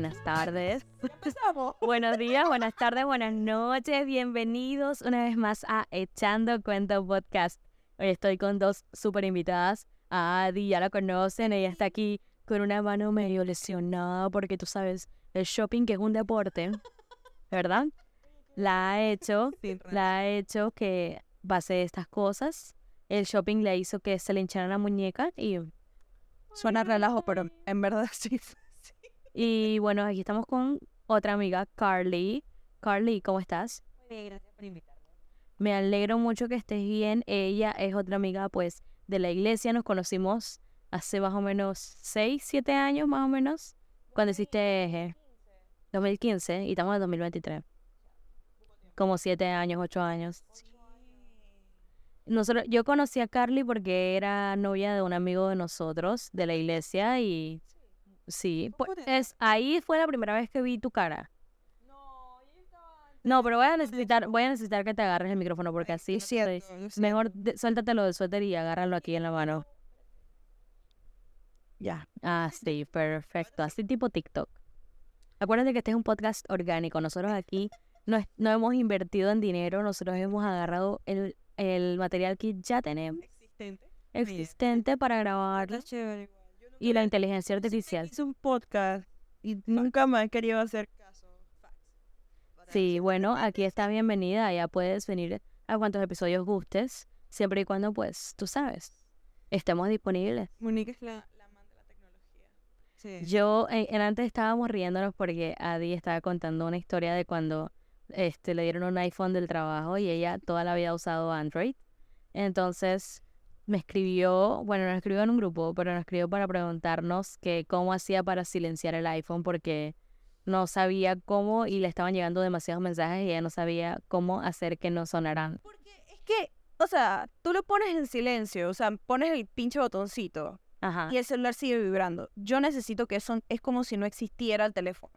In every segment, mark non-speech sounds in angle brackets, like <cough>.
buenas tardes. <laughs> Buenos días, buenas tardes, buenas noches. Bienvenidos una vez más a Echando Cuento Podcast. Hoy estoy con dos súper invitadas. A Adi, ya la conocen, ella está aquí con una mano medio lesionada porque tú sabes, el shopping que es un deporte, ¿verdad? La ha hecho, la ha hecho que pase estas cosas. El shopping le hizo que se le hinchara la muñeca y Suena relajo, pero en verdad <laughs> sí. Y bueno, aquí estamos con otra amiga, Carly. Carly, ¿cómo estás? Muy bien, gracias por invitarme. Me alegro mucho que estés bien. Ella es otra amiga, pues, de la iglesia. Nos conocimos hace más o menos 6, 7 años, más o menos, cuando hiciste eh, 2015 y estamos en 2023. Como 7 años, 8 años. Nosotros, yo conocí a Carly porque era novia de un amigo de nosotros, de la iglesia, y sí, pues, es, ahí fue la primera vez que vi tu cara. No, pero voy a necesitar, voy a necesitar que te agarres el micrófono porque así siento. Mejor de- suéltatelo del suéter y agárralo aquí en la mano. Ya. <laughs> Ah, sí, perfecto. Así tipo TikTok. Acuérdate que este es un podcast orgánico. Nosotros aquí no, no hemos invertido en dinero. Nosotros hemos agarrado el, el material que ya tenemos Existente. existente para grabarlo Y la inteligencia artificial. Hice un podcast y nunca me he querido hacer caso. Sí, bueno, aquí estás bienvenida. Ya puedes venir a cuantos episodios gustes, siempre y cuando, pues, tú sabes, estemos disponibles. Monique es la, la amante de la tecnología. Sí. Yo, eh, en antes estábamos riéndonos porque Adi estaba contando una historia de cuando este, le dieron un iPhone del trabajo y ella toda la vida ha usado Android. Entonces me escribió, bueno, nos escribió en un grupo, pero nos escribió para preguntarnos que cómo hacía para silenciar el iPhone porque no sabía cómo y le estaban llegando demasiados mensajes y ella no sabía cómo hacer que no sonaran. Porque es que, o sea, tú lo pones en silencio, o sea, pones el pinche botoncito Ajá. y el celular sigue vibrando. Yo necesito que eso es como si no existiera el teléfono.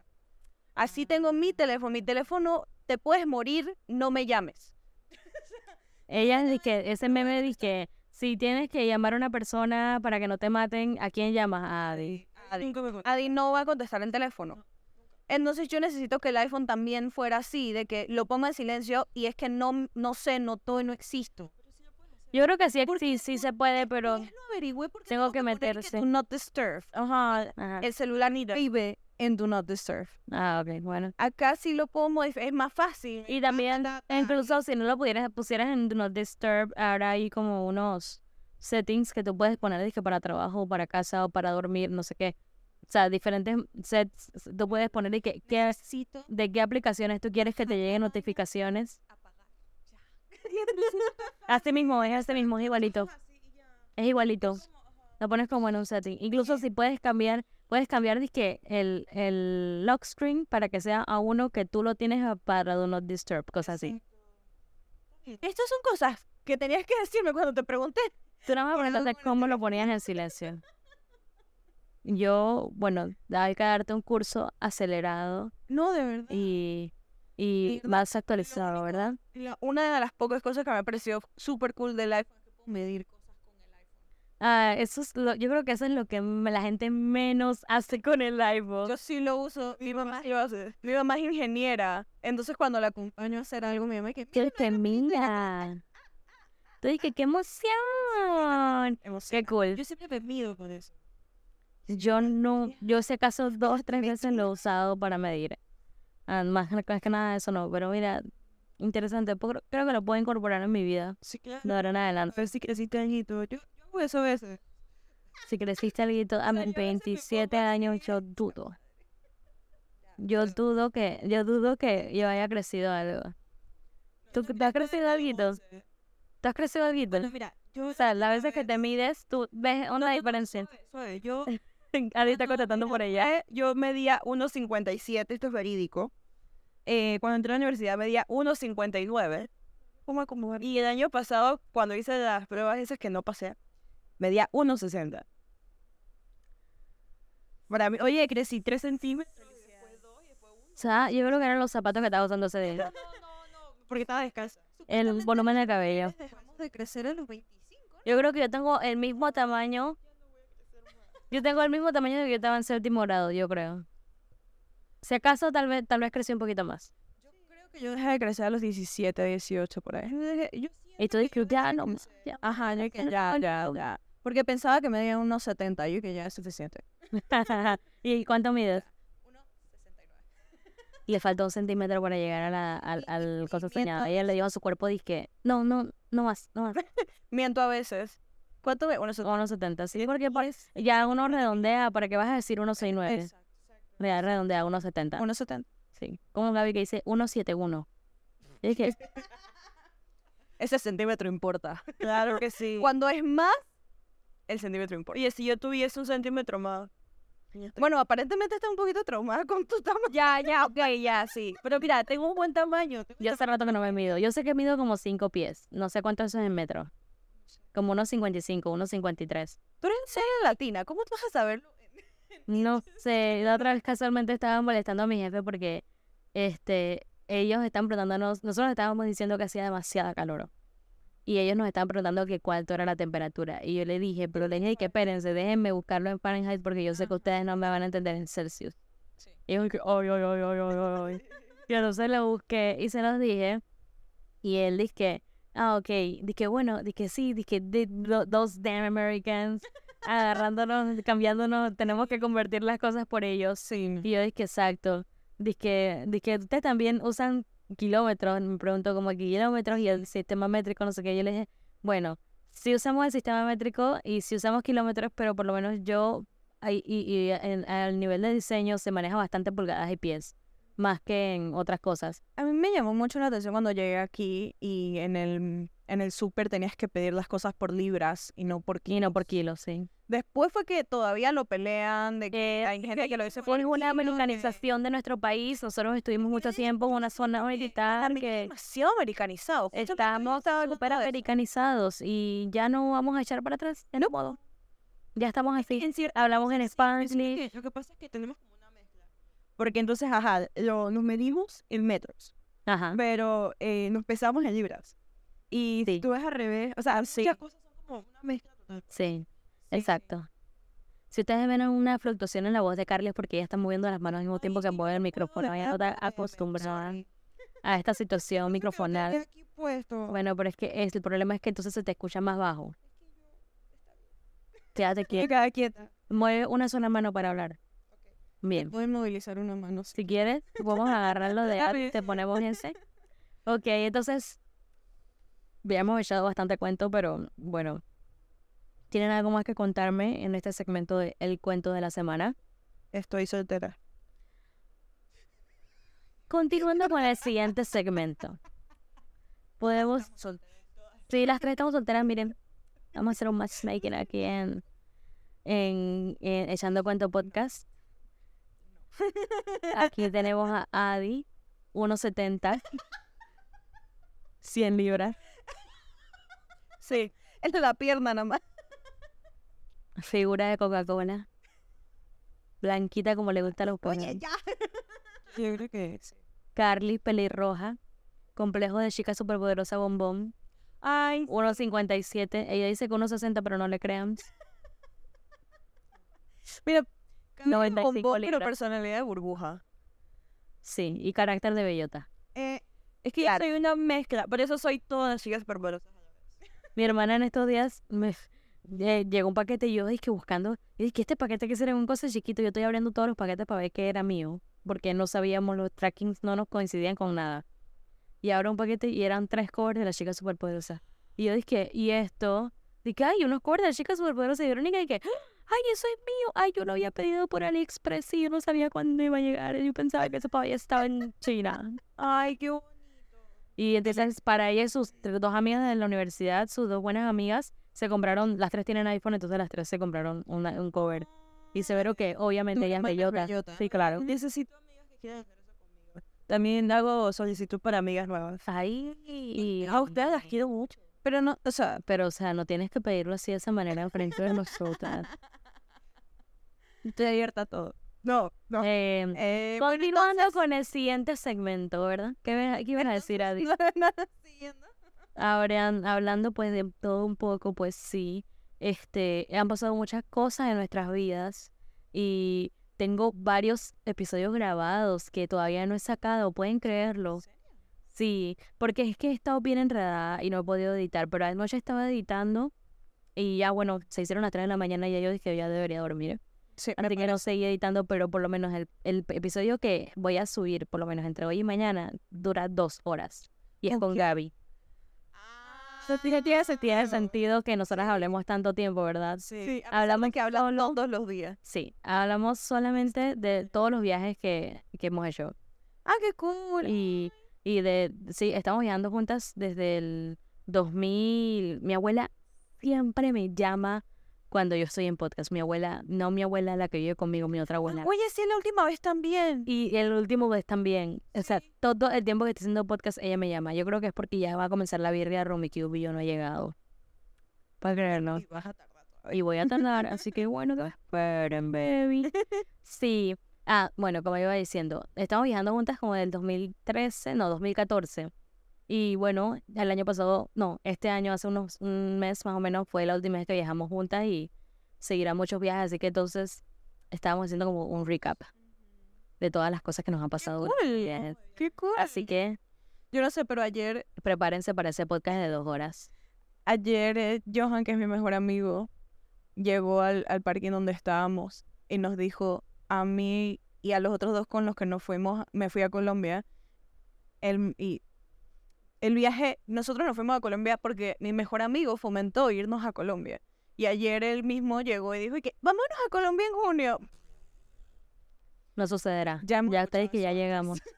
Así tengo mi teléfono. Mi teléfono, te puedes morir, no me llames. <laughs> Ella dice que ese meme dice que si tienes que llamar a una persona para que no te maten, ¿a quién llamas? A Adi. Adi. Adi no va a contestar el teléfono. Entonces yo necesito que el iPhone también fuera así, de que lo ponga en silencio y es que no, no sé, no todo no existo. Yo creo que sí, sí, sí se puede, pero lo averigüé porque tengo que meterse. Not disturb. Ajá. Ajá. El celular ni vive en do not disturb. Ah, ok, bueno. Acá sí lo puedo modificar, es más fácil. Y también, incluso si no lo pudieras, pusieras en Do Not Disturb, ahora hay como unos settings que tú puedes poner dizque, para trabajo, para casa o para dormir, no sé qué. O sea, diferentes sets, tú puedes poner de qué, qué- de qué aplicaciones tú quieres que te lleguen notificaciones. <laughs> Así mismo, es así mismo, es igualito. <laughs> Es igualito. Lo pones como en un setting. Incluso si puedes cambiar, puedes cambiar dizque, el, el lock screen para que sea a uno que tú lo tienes para Do Not Disturb, cosas así. Estas son cosas que tenías que decirme cuando te pregunté. Tú nada más preguntaste cómo lo ponías en silencio. Yo, bueno, hay que darte un curso acelerado No, de verdad. y, y Y más actualizado, único- ¿verdad? La- una de las pocas cosas que me pareció súper cool del iPhone es que puedo medir Ah, eso es lo, yo creo que eso es lo que la gente menos hace con el iPhone. Yo sí lo uso. Mi mamá, yo hace- mi mamá es ingeniera. Entonces cuando la acompaño a hacer algo, mi mamá que que te mira. Tú dije, qué emoción. Qué cool. Yo siempre me mido con eso. Yo no, yo si acaso dos, tres veces lo he usado para medir. Ah, más, más que nada eso no, pero mira, interesante. Creo, creo que lo puedo incorporar en mi vida Sí, claro. de ahora en adelante. Pero sí que sí, Yo, yo eso a veces. Si creciste algo a mis 27 años, yo dudo. Yo dudo que, yo dudo que yo haya crecido algo. ¿Tú te has crecido algo? ¿Tú has crecido algo? Bueno, mira, yo... O sea, las veces que te mides, tú ves una diferencia. Yo... Adi está contestando por ella. Yo medía 1,57, esto es verídico. Eh, cuando entré a la universidad medía 1,59. ¿Cómo acomodar? Y el año pasado, cuando hice las pruebas esas que no pasé, medía 1,60. Para mí, oye, crecí 3 centímetros. O sea, yo creo que eran los zapatos que estaba usando ese día. <laughs> Porque estaba descalza. El volumen del cabello. Dejamos de crecer a los 25. Yo creo que yo tengo el mismo tamaño. Yo tengo el mismo tamaño de que yo estaba en séptimo grado, yo creo. Si acaso, tal vez, tal vez creció un poquito más. Yo creo que yo dejé de crecer a los 17, 18 por ahí. Yo dejé- yo Y tú dices, ya, no, ya. Ajá, yo que ya, ya, ya. Porque pensaba que medía unos 70, yo que ya es suficiente. <laughs> ¿Y cuánto mides? Y <laughs> le faltó un centímetro para llegar a la, al, al cosa soñada. Ella le dijo a su cuerpo, dije, no, no, no más, no más. <laughs> Miento a veces. ¿Cuánto ve? Unos 70. Unos 70, sí, porque ya uno redondea, ¿para qué vas a decir 169? Exacto. Ya redondea 170. Unos 70. Sí. Como Gaby que dice 171. Y es que, Ese centímetro importa. Claro que sí. Cuando es más, el centímetro importa. Oye, si yo tuviese un centímetro más. Bueno, aparentemente está un poquito traumada con tu <laughs> tamaño. Ya, ya, ok, ya, sí. Pero mira, tengo un buen tamaño. tengo yo hace rato que no me mido. Yo sé que mido como 5 pies. No sé cuánto eso es en metros. Como unos 55, unos 53. Tú eres serie latina, ¿cómo tú vas a saberlo? <laughs> No sé, la otra vez casualmente estaba molestando a mi jefe porque este ellos están preguntándonos, nosotros estábamos diciendo que hacía demasiada calor. Y ellos nos estaban preguntando que cuánto era la temperatura. Y yo le dije, pero le dije que espérense, déjenme buscarlo en Fahrenheit porque yo sé que ustedes no me van a entender en Celsius. Y yo dije, ay, ay, ay, ay, ay, ay, ay". <laughs> Y entonces lo busqué y se los dije. Y él dice que, ah, ok. Dije, bueno, dije, sí, dije, "The- tho- those damn Americans, agarrándonos, cambiándonos, tenemos que convertir las cosas por ellos. Sí. Y yo dije, exacto. Dije, dije, ustedes también usan kilómetros. Me preguntó como kilómetros y el sistema métrico, no sé qué. Yo le dije, bueno, sí usamos el sistema métrico y sí usamos kilómetros, pero por lo menos yo, ahí- y, y en- al nivel de diseño se maneja bastante pulgadas y pies, más que en otras cosas. A mí me llamó mucho la atención cuando llegué aquí y en el, en el súper tenías que pedir las cosas por libras y no por Y no por kilos. kilos, sí. Después fue que todavía lo pelean, de que hay gente <laughs> que lo dice por Fue una de- americanización de nuestro país. Nosotros estuvimos mucho tiempo en una zona militar que demasiado americanizado. Justamente estamos súper americanizados y ya no vamos a echar para atrás, de modo. Ya estamos así. En Hablamos en sí, que- Lo que pasa es que tenemos como una mezcla. Porque entonces, ajá, lo- nos medimos en metros, Ajá. pero eh, nos pesamos en libras. Y Sí. tú ves al revés, o sea, Sí. muchas cosas son como una mezcla total. Sí, exacto. Si ustedes ven una fluctuación en la voz de Carly es porque ella está moviendo las manos al mismo tiempo que mueve el micrófono. Ella no está acostumbrada a esta situación microfonal. Bueno, pero es que es, el problema es que entonces se te escucha más bajo. <laughs> Quédate quieta. Mueve una sola mano para hablar. Bien. Pueden movilizar una mano. Si quieres, vamos a agarrarlo de <laughs> A ahí, ver. te ponemos ese. Ok, entonces, habíamos echado bastante cuento, pero bueno. ¿Tienen algo más que contarme en este segmento de El Cuento de la Semana? Estoy soltera. Continuando con el siguiente segmento. Podemos... Sí, las tres estamos solteras, miren. Vamos a hacer un matchmaking aquí en, en, en Echando Cuento Podcast. Aquí tenemos a Adi, 1.70, 100 libras. Sí, es de la pierna nada más. <laughs> Figura de Coca-Cola. Blanquita como le gusta a los Oye, pobres. ya. <laughs> Yo creo que sí. Carly, pelirroja. Complejo de chica superpoderosa bombón. Ay, 1.57. Ella dice que 1.60, pero no le crean. <laughs> mira, 95 bombón, pero personalidad de burbuja. Sí, y carácter de bellota. Eh, es que Claro. yo soy una mezcla, por eso soy todas chicas superpoderosas. Mi hermana en estos días me eh, llegó un paquete y yo dije buscando, y dije, este paquete que será un cosa chiquito, yo estoy abriendo todos los paquetes para ver qué era mío, porque no sabíamos, los trackings no nos coincidían con nada. Y abro un paquete y eran tres covers de la chica superpoderosa. Y yo dije, ¿y esto? Dije, ay, unos covers de la chica superpoderosa. Y Verónica dije, ay, eso es mío. Ay, yo lo había pedido por AliExpress y yo no sabía cuándo iba a llegar. Yo pensaba que eso todavía estaba en China. Ay, qué. Y entonces para ella y sus dos amigas de la universidad, sus dos buenas amigas, se compraron, las tres tienen iPhone, entonces las tres se compraron una- un cover. Y se veró que obviamente ella es Más bellota. bellota. Sí, claro. Necesito amigas que quieran hacer eso conmigo. También hago solicitud para amigas nuevas. Ahí. Y a ustedes las quiero mucho. Pero no, o sea, Pero, o sea, no tienes que pedirlo así de esa manera en frente de nosotras. <laughs> estoy abierta a todo. No, no. Eh, Eh, continuando con el siguiente segmento, ¿verdad? ¿Qué, ibas a decir, Adi? <laughs> Ahora, hablando pues de todo un poco, pues sí, este, han pasado muchas cosas en nuestras vidas y tengo varios episodios grabados que todavía no he sacado, pueden creerlo. Sí, porque es que he estado bien enredada y no he podido editar, pero anoche estaba editando y ya bueno, se hicieron las 3 de la mañana y ya yo dije ya debería dormir. Sí, Así que no seguí editando, pero por lo menos el, el episodio que voy a subir, por lo menos entre hoy y mañana, dura dos horas. Y es con Ok. Gaby. Eso tiene, tiene, se- tiene sentido que nosotras hablemos tanto tiempo, ¿verdad? Sí, hablamos que hablan solo- todos los días. Sí, hablamos solamente de todos los viajes que, que hemos hecho. Ah, qué cool. Y, y de, sí, estamos viajando juntas desde el 2000. Mi abuela siempre me llama cuando yo estoy en podcast. Mi abuela, no mi abuela la que vive conmigo, mi otra abuela. Oye, sí, la última vez también. Y el último vez también. O sea, todo el tiempo que estoy haciendo podcast, ella me llama. Yo creo que es porque ya va a comenzar la birria Rumicube y yo no he llegado. Para creernos. Y vas a tardar todavía. Y voy a tardar, así que bueno, que esperen, baby. <laughs> Sí. Ah, bueno, como iba diciendo, estamos viajando juntas como del 2013, no, 2014. Y bueno, el año pasado, no, este año, hace unos un mes más o menos, fue la última vez que viajamos juntas y seguirá muchos viajes, así que entonces estábamos haciendo como un recap de todas las cosas que nos han pasado. el viaje. Qué cool. Así que Yo no sé, pero ayer, prepárense para ese podcast de dos horas. ayer eh, Johan, que es mi mejor amigo, llegó al, al donde estábamos y nos dijo a mí y a los otros dos con los que nos fuimos, me fui a Colombia. El, y el viaje, nosotros nos fuimos a Colombia porque mi mejor amigo fomentó irnos a Colombia. Y ayer él mismo llegó y dijo y que vámonos a Colombia en junio. No sucederá. Ya Ya ustedes que ya llegamos. <laughs>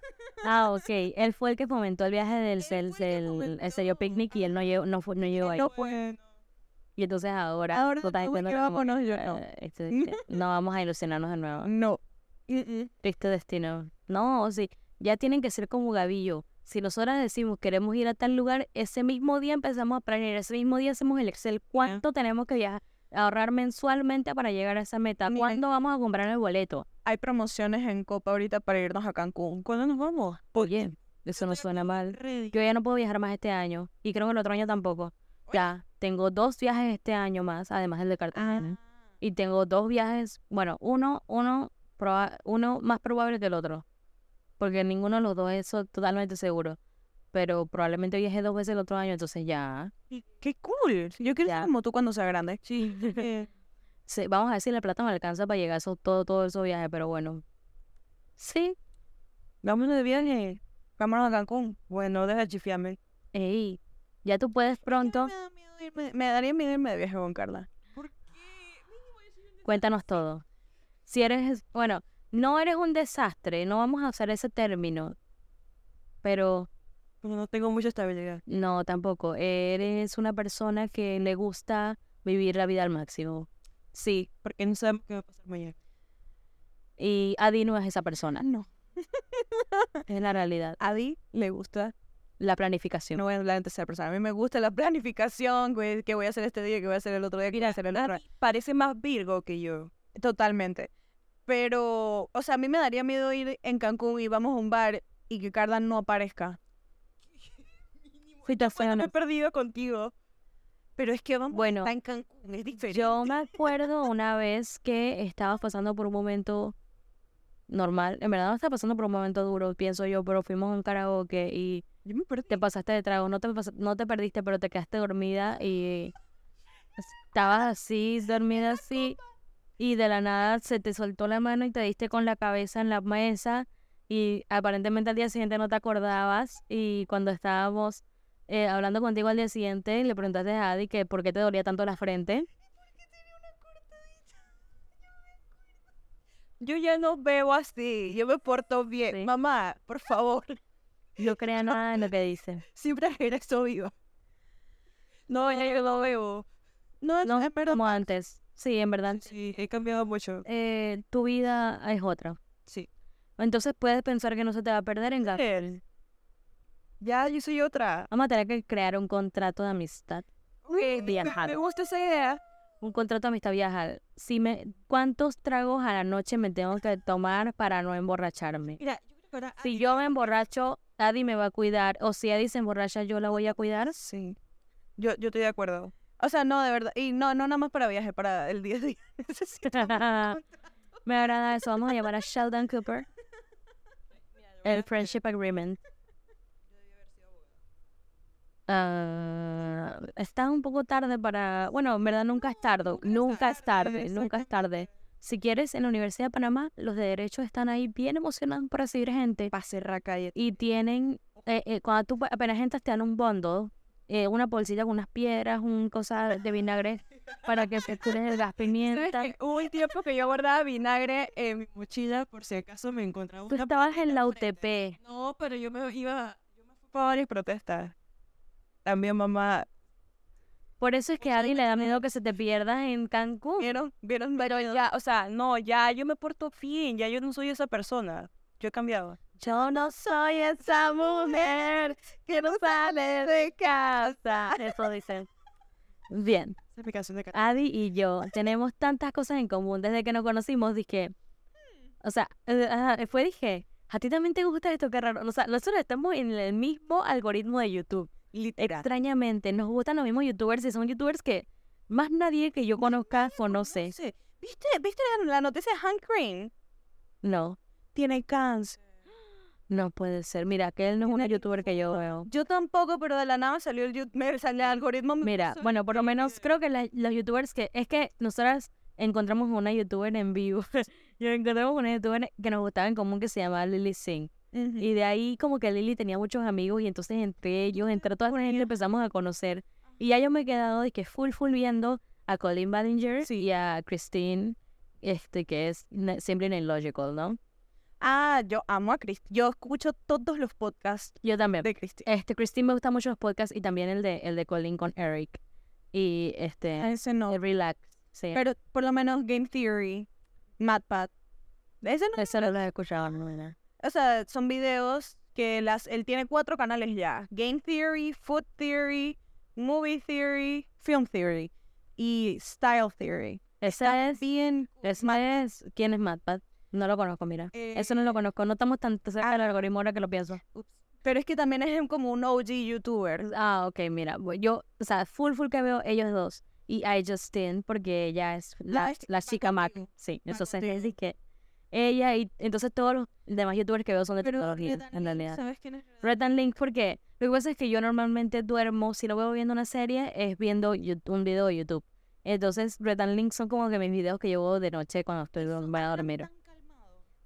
Ah, ok. Él fue el que fomentó el viaje del, del, del- el serio picnic y él no llegó, no, fue, no llegó ahí. No fue. Y entonces ahora, Ahora tú estás no, diciendo que como, vámonos, yo no. eh, este, no vamos a ilusionarnos de nuevo. No. Triste destino. No, sí. Ya tienen que ser como Gavillo. Si nosotras decimos queremos ir a tal lugar, ese mismo día empezamos a planear, ese mismo día hacemos el Excel. ¿Cuánto tenemos que viajar, ahorrar mensualmente para llegar a esa meta? ¿Cuándo vamos a comprar el boleto? Hay promociones en Copa ahorita para irnos a Cancún. ¿Cuándo nos vamos? Oye, eso no suena mal. Yo ya no puedo viajar más este año y creo que el otro año tampoco. Ya, tengo dos viajes este año más, además del de Cartagena. Y tengo dos viajes, bueno, uno, uno, uno más probable que el otro. Porque ninguno de los dos es totalmente seguro. Pero probablemente viaje dos veces el otro año, entonces ya. ¡Qué cool! Yo quiero Ya. ser como tú cuando sea grande. Sí. <laughs> Eh, Sí, vamos a ver si la plata me alcanza para llegar a eso, todo, todo esos viajes, pero bueno. Sí. Vámonos de viaje. Vámonos a Cancún. Bueno, deja de chifiarme. Ey, ya tú puedes pronto. Me, da miedo irme- me daría miedo irme de viaje con Carla. Cuéntanos todo. Si eres, bueno, no eres un desastre, no vamos a usar ese término, pero Pero no tengo mucha estabilidad. no tampoco. Eres una persona que le gusta vivir la vida al máximo. Sí, Porque no sabemos qué va a pasar mañana. y Adi no es esa persona, No. <laughs> es la realidad, A Di le gusta. la planificación. No voy a hablar de tercera persona. A mí me gusta la planificación. güey, ¿Qué voy a hacer este día? ¿Qué voy a hacer el otro día? ¿Qué voy a hacer el otro? Parece más Virgo que yo. Totalmente. Pero, o sea, a mí me daría miedo ir en Cancún y vamos a un bar y que Carla no aparezca. Fui tan fea, Bueno, me he perdido contigo. Pero es que vamos Bueno, a estar en Cancún, es diferente. Yo me acuerdo una vez que estabas pasando por un momento normal, en verdad no estaba pasando por un momento duro, pienso yo, pero fuimos a un karaoke y Yo me perdí. te pasaste de trago, no te, no te perdiste, pero te quedaste dormida y estabas así, dormida así, y de la nada se te soltó la mano y te diste con la cabeza en la mesa y aparentemente al día siguiente no te acordabas y cuando estábamos eh, hablando contigo al día siguiente le preguntaste a Adi que por qué te dolía tanto la frente. Yo ya no veo así. Yo me porto bien. Sí. Mamá, por favor. <laughs> No crea nada en lo que dice. Siempre eres viva. No, ya yo no veo. No, No es verdad. como antes. Sí, en verdad. Sí, he cambiado mucho. Eh, tu vida es otra. Sí. Entonces puedes pensar que no se te va a perder en. Él. Ya, yo soy otra. Vamos a tener que crear un contrato de amistad. Me, viajar. me gusta esa idea. Un contrato de amistad viajar. Si me, ¿Cuántos tragos a la noche me tengo que tomar para no emborracharme? Mira, yo creo que ahora... Si yo me emborracho, Adi me va a cuidar. O si Adi se emborracha, yo la voy a cuidar. Sí. Yo, yo estoy de acuerdo. O sea, no, de verdad. Y no, no nada más para viaje, para el día a día. Necesito un contrato. Me agrada eso. Vamos a llamar a Sheldon Cooper. El Friendship Agreement. Ah, está un poco tarde para... Bueno, en verdad nunca es tarde. Nunca es tarde. Nunca es tarde. Si quieres, en la Universidad de Panamá, los de Derecho están ahí bien emocionados por recibir gente. Para cerrar calle. Y tienen... eh, eh, cuando tú apenas entras, te dan un bundle. Eh, una bolsita con unas piedras, un cosa de vinagre para que fractures el gas <laughs> ¿Sabes pimienta. Hubo un tiempo que yo guardaba vinagre en mi mochila por si acaso me encontraba Tú una estabas en la UTP. No, pero yo me iba, yo me fui para varias protestas. También mamá, Por eso es que a alguien le da miedo que se te pierdas en Cancún. vieron, vieron, pero ya, o sea, no, ya yo me porto bien, ya yo no soy esa persona. Yo he cambiado. Yo no soy esa mujer que no sale de casa. Eso dicen. Bien, de Adi y yo tenemos tantas cosas en común desde que nos conocimos. Dije, o sea, eh, fue dije, a ti también te gusta esto, qué raro. O sea, nosotros estamos en el mismo algoritmo de YouTube. Literal. Extrañamente, nos gustan los mismos YouTubers y son YouTubers que más nadie que yo conozca conoce. ¿Viste, ¿Viste la noticia de Hank Green? No, Tiene cáncer. No puede ser. Mira, que él no es una YouTuber que yo veo. Yo tampoco, pero de la nada salió el, me salió el algoritmo. Mira, bueno, por lo menos creo que la- los youtubers que... Es que nosotras encontramos una youtuber en vivo. <laughs> y encontramos una youtuber que nos gustaba en común que se llamaba Lily Singh. Y de ahí como que Lily tenía muchos amigos y entonces entre ellos, entre toda la gente empezamos a conocer. Y ya yo me he quedado de que full, full viendo a Colin Ballinger y a Christine, este que es Simply Logical, ¿no? Ah, yo amo a Christine. Yo escucho todos los podcasts Yo también. de Christine. Este, Christine me gusta mucho los podcasts y también el de, el de Colin con Eric. Y este, Ese no. el Relax. Sí. Pero por lo menos Game Theory, MatPat. Ese no. Eso no lo he escuchado, no, no. O sea, son videos que las él tiene cuatro canales ya. Game Theory, Food Theory, Movie Theory, Film Theory y Style Theory. Esa es, Bien. esa es, ¿quién es MatPat? No lo conozco, mira. Eso no lo Eh, conozco. No estamos tan cerca del ah. algoritmo ahora que lo pienso. Pero es que también es como un OG youtuber. Ah, ok, mira. Yo, o sea, full, full que veo ellos dos. Y I Justin, porque ella es la, La chi- la chica Mac. Sí, entonces es de que ella y entonces todos los demás youtubers que veo son de Pero tecnología, Red en realidad. ¿Sabes quién es? Red and Link, porque lo que pasa es que yo normalmente duermo, si lo veo viendo una serie, es viendo un video de YouTube. Entonces, Red and Link son como que mis videos que yo veo de noche cuando estoy voy a dormir.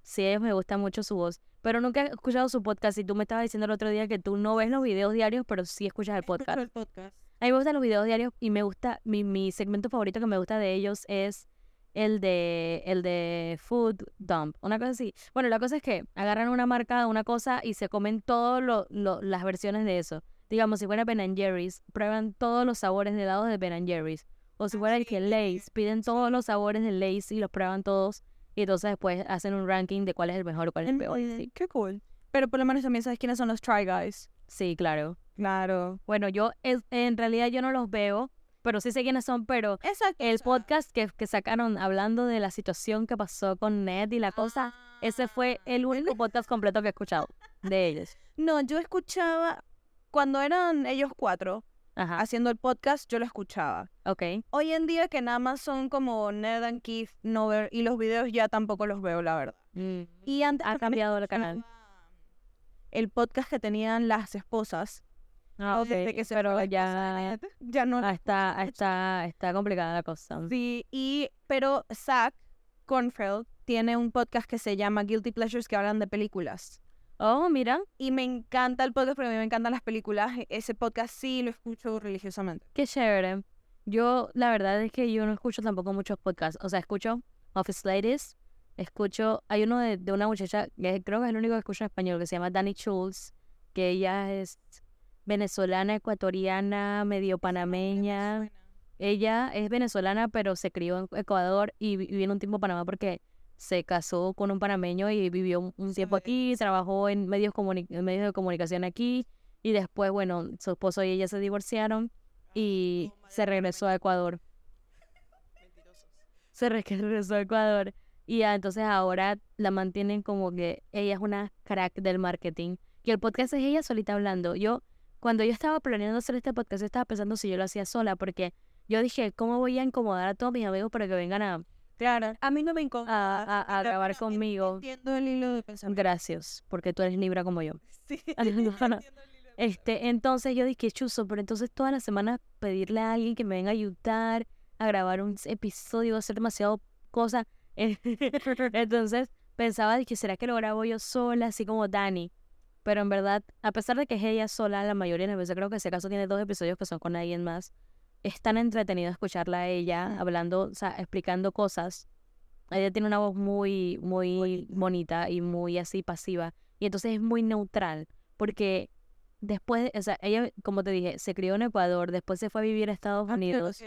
Sí, ellos me gusta mucho su voz, pero nunca he escuchado su podcast y tú me estabas diciendo el otro día que tú no ves los videos diarios, pero sí escuchas el <laughs> podcast. El podcast. A mí me gustan los videos diarios y me gusta, mi, mi segmento favorito que me gusta de ellos es el de, el de Food Dump, una cosa así. Bueno, la cosa es que agarran una marca, una cosa y se comen todas las versiones de eso. Digamos, si fuera Ben Jerry's, prueban todos los sabores de helados de Ben Jerry's. O si Ah, fuera el que Lay's, piden todos los sabores de Lay's y los prueban todos. Y entonces después hacen un ranking de cuál es el mejor, cuál es el peor. Sí, Qué cool. Pero por lo menos también sabes quiénes son los Try Guys. sí claro. Claro. Bueno, yo es- en realidad yo no los veo, pero sí sé quiénes son, pero Exacto. el podcast que, que sacaron hablando de la situación que pasó con Ned y la cosa, ese fue el único podcast completo que he escuchado de ellos. <laughs> No, yo escuchaba cuando eran ellos cuatro Ajá, haciendo el podcast, yo lo escuchaba. ok. Hoy en día que nada más son como Ned and Keith, Nover y los videos ya tampoco los veo, la verdad. Mm, Y antes Ha cambiado el canal. El podcast que tenían las esposas. Ah, ok, desde que se pero esposa ya <laughs> ya no ah, está, está, está complicada la cosa. Sí, y pero Zach Kornfeld tiene un podcast que se llama Guilty Pleasures que hablan de películas. Oh, mira, Y me encanta el podcast porque a mí me encantan las películas. Ese podcast sí lo escucho religiosamente. qué chévere. Yo, la verdad es que yo no escucho tampoco muchos podcasts. O sea, escucho Office Ladies, escucho, hay uno de, de una muchacha, que creo que es el único que escucho en español, que se llama Dani Schultz, que ella es venezolana, ecuatoriana, medio panameña. Ella es venezolana, pero se crió en Ecuador y vi- vivió un tiempo en Panamá porque se casó con un panameño y vivió un, tiempo aquí, trabajó en medios, en medios de comunicación aquí y después, bueno, su esposo y ella se divorciaron y se regresó a Ecuador. Se re- <laughs> regresó a Ecuador y ya, entonces ahora la mantienen como que ella es una crack del marketing. Y el podcast es ella solita hablando. Yo, cuando yo estaba planeando hacer este podcast, estaba pensando si yo lo hacía sola porque yo dije, ¿cómo voy a incomodar a todos mis amigos para que vengan a, Claro, a mí no me incomoda. a, a- a pero- grabar conmigo. Entiendo el hilo de pensamiento. Gracias, porque tú eres Libra como yo. <laughs> Sí. <laughs> Este, entonces yo dije, chuzo, pero entonces toda la semana pedirle a alguien que me venga a ayudar a grabar un episodio, ser demasiado cosa. <laughs> entonces pensaba, dije, ¿será que lo grabo yo sola, así como Dani? Pero en verdad, a pesar de que es ella sola, la mayoría de las veces creo que si acaso tiene dos episodios que son con alguien más, es tan entretenido escucharla a ella hablando, o sea, explicando cosas. Ella tiene una voz muy, muy bonita y muy así pasiva. Y entonces es muy neutral, porque después, o sea, ella, como te dije, se crió en Ecuador, después se fue a vivir a Estados Unidos.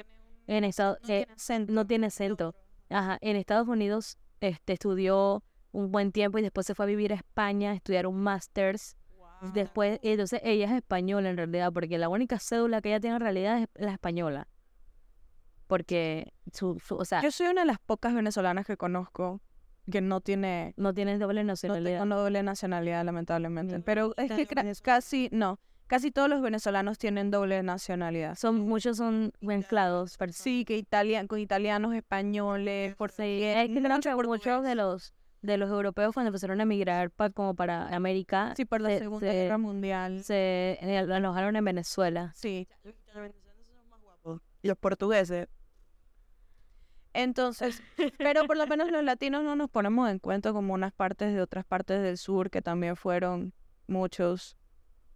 En Estados eh, no tiene acento. Ajá, en Estados Unidos este, estudió un buen tiempo y después se fue a vivir a España, a estudiar un másters. Después, entonces ella es española en realidad, porque la única cédula que ella tiene en realidad es la española. Porque su, su- o sea, Yo soy una de las pocas venezolanas que conozco que no tiene no tiene doble no nacionalidad. tengo doble nacionalidad lamentablemente. Mm. Pero es que casi no, casi todos los venezolanos tienen doble nacionalidad. Son, muchos son mezclados. Sí, que italian con italianos, españoles, Sí, portugués, es que muchos de los de los europeos cuando empezaron a emigrar pa- como para América Sí, por la se- Segunda se- Guerra Mundial. se eh, alojaron en Venezuela. Sí. Los portugueses. Entonces, <laughs> pero por lo menos los latinos no nos ponemos en cuenta como unas partes de otras partes del sur que también fueron muchos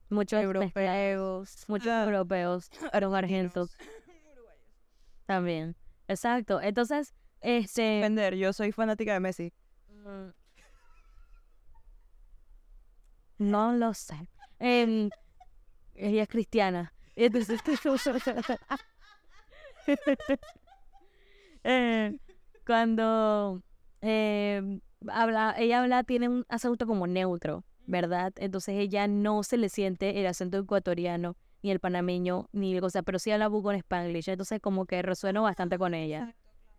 Muchos europeos. muchos europeos, <coughs> fueron argentos <coughs> también. Exacto. Entonces, este Defender, yo soy fanática de Messi. Mm, no lo sé. Em, ella es cristiana. Entonces, <laughs> eh, cuando eh, habla, ella habla, tiene un acento como neutro, ¿verdad? Entonces ella no se le siente el acento ecuatoriano, ni el panameño, ni cosa, pero sí habla buco en spanglish, entonces como que resueno bastante con ella.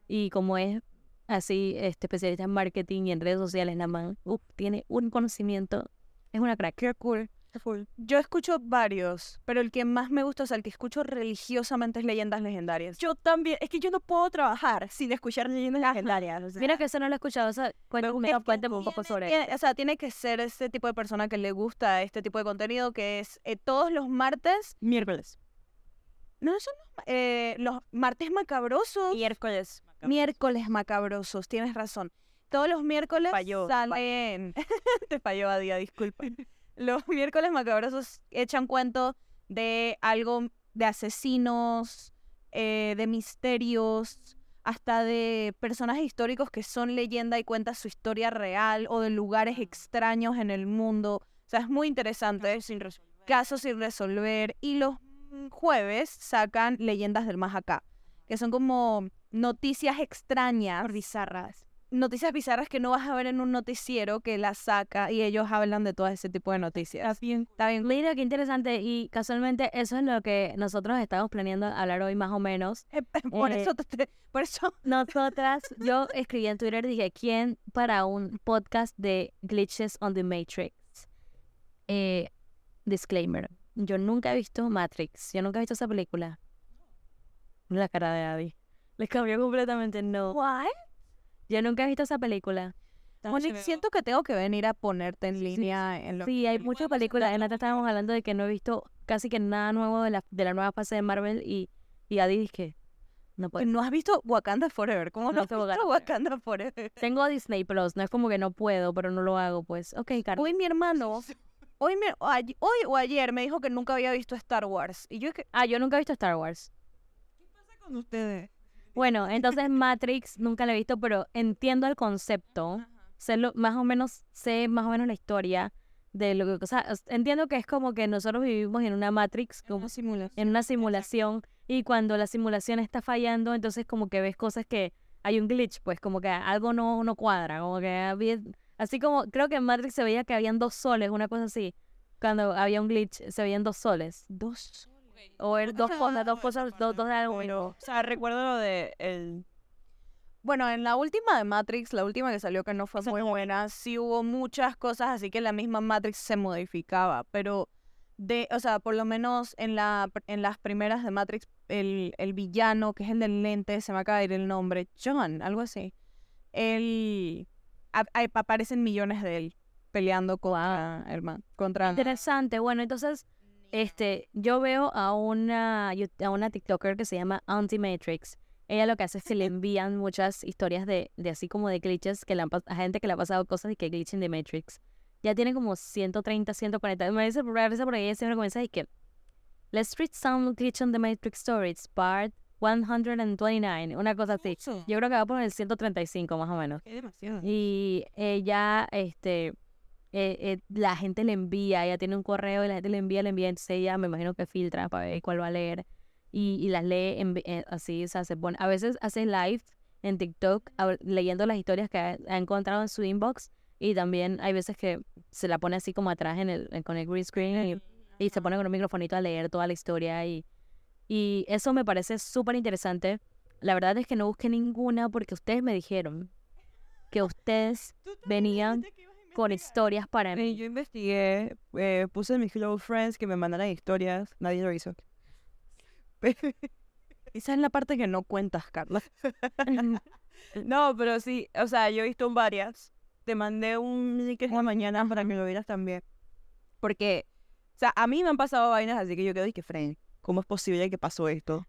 Y como es así, este especialista en marketing y en redes sociales, la man, uf, tiene un conocimiento, es una crack. Qué cool. Yo escucho varios, pero el que más me gusta, o sea, el que escucho religiosamente es Leyendas Legendarias. Yo también, es que yo no puedo trabajar sin escuchar leyendas legendarias. o sea, Mira que eso no lo he escuchado, o sea, cuéntame, Es que un poco sobre tiene- O sea, tiene que ser este tipo de persona que le gusta este tipo de contenido, que es eh, todos los martes. miércoles. No, son los, eh, los martes macabrosos. Miércoles. Miércoles macabrosos, tienes razón. Todos los miércoles Falló, salen. <laughs> Te falló, Adia, disculpa. <laughs> Los miércoles macabrosos echan cuento de algo de asesinos, eh, de misterios, hasta de personajes históricos que son leyenda y cuentan su historia real o de lugares extraños en el mundo. O sea, es muy interesante. Sin resolver. Casos sin resolver. Y los jueves sacan leyendas del más acá, que son como noticias extrañas, Bizarras. noticias bizarras que no vas a ver en un noticiero que las saca y ellos hablan de todo ese tipo de noticias. bien. Está bien. Mira, qué interesante. Y casualmente eso es lo que nosotros estamos planeando hablar hoy más o menos. <laughs> Por Eh, eso, te- te- por eso <laughs> Nosotras, yo escribí en Twitter, dije, ¿quién para un podcast de Glitches on the Matrix? Eh, disclaimer, yo nunca he visto Matrix, yo nunca he visto esa película. La cara de Abby. Les cambió completamente, no. What? Yo nunca he visto esa película. Monique, siento que tengo que venir a ponerte en línea en lo Sí, hay muchas películas. En esta estábamos hablando de que no he visto casi que nada nuevo de la, de la nueva fase de Marvel y, y Adi dije, no puedo. ¿No has visto Wakanda Forever? ¿Cómo No no has visto Wakanda Wakanda Forever? Tengo Disney Plus, no es como que no puedo, pero no lo hago, pues. Ok, Carlos. Hoy mi hermano, hoy, mi- hoy o ayer me dijo que nunca había visto Star Wars. Y yo que... Ah, yo nunca he visto Star Wars. con ustedes? Bueno, entonces Matrix nunca la he visto, pero entiendo el concepto. Sé lo- más o menos, sé más o menos la historia de lo que, o sea, entiendo que es como que nosotros vivimos en una Matrix, como en una simulación, y cuando la simulación está fallando, entonces como que ves cosas que hay un glitch, pues como que algo no, no cuadra, como que había, así como, creo que en Matrix se veía que habían dos soles, una cosa así, cuando había un glitch se veían dos soles, Dos. O er- dos cosas, dos cosas, dos, dos de algo. Pero, o sea, recuerdo lo de el... Bueno, en la última de Matrix, la última que salió que no fue Esa muy buena, sí hubo muchas cosas, así que la misma Matrix se modificaba, pero de, o sea, por lo menos en la en las primeras de Matrix, el, el villano, que es el del lente, se me acaba de ir el nombre, John, algo así. él a- a- aparecen millones de él peleando contra el man, contra Interesante. Bueno, entonces, este, yo veo a una, a una TikToker que se llama Anti-Matrix. Ella lo que hace es que le <laughs> envían muchas historias de, de así como de glitches que le han a gente que le ha pasado cosas y que glitch in the Matrix. Ya tiene como 130, 140. Me dice por ella siempre comienza y que Let's read some glitch on the Matrix stories, part 129, una cosa así. Yo creo que va por el 135 más o menos. Es demasiado. Y ella, este, eh, eh, la gente le envía, ella tiene un correo y la gente le envía, le envía, entonces ella me imagino que filtra para ver cuál va a leer y, y las lee en, eh, así, o sea, se pone, a veces hace live en TikTok leyendo las historias que ha, ha encontrado en su inbox y también hay veces que se la pone así como atrás en el, en- con el green screen y, y se pone con un microfonito a leer toda la historia y, y eso me parece súper interesante. La verdad es que no busqué ninguna porque ustedes me dijeron que ustedes venían con historias para mí. yo investigué, eh, puse en mis close friends que me mandaran historias, nadie lo hizo. <laughs> Esa es la parte que no cuentas, Carla. <laughs> no, pero sí, o sea, yo he visto varias. Te mandé un link esta mañana para que lo vieras también. Porque, o sea, a mí me han pasado vainas así que yo quedo y que, Fren, ¿cómo es posible que pasó esto?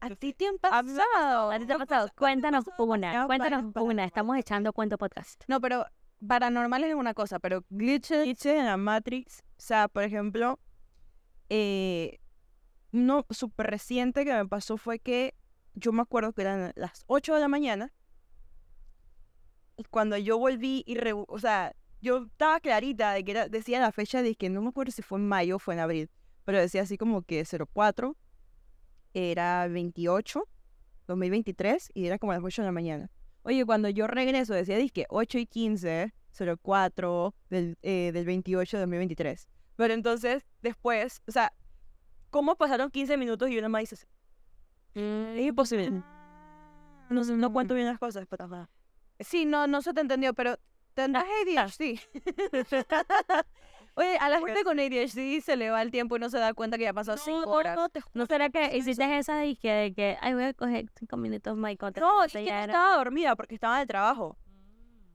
¿A ti te han A pasado? ¿A ti te ha pasado? Cuéntanos una, cuéntanos una. Estamos echando cuento podcast. No, pero paranormales es una cosa, pero glitches... Glitches en la Matrix, o sea, por ejemplo, eh, uno súper reciente que me pasó fue que yo me acuerdo que eran las 8 de la mañana y cuando yo volví y, re- o sea, yo estaba clarita de que decía la fecha de que no me acuerdo si fue en mayo o fue en abril, pero decía así como que 04, era 28, 2023 y era como las 8 de la mañana. Oye, cuando yo regreso decía que 8 y 15, 04 del, eh, del 28 de 2023. Pero entonces, después, o sea, ¿cómo pasaron 15 minutos y una más dice, es imposible. No, sé, no cuento bien las cosas, pero. Sí, no, no se te entendió, pero tendrás ADHD. <laughs> Oye, a la gente con ADHD se le va el tiempo y no se da cuenta que ya pasó cinco horas. ¿No será que hiciste esa y que, de que ay, voy a coger cinco minutos más y? No, es que no estaba dormida porque estaba de trabajo.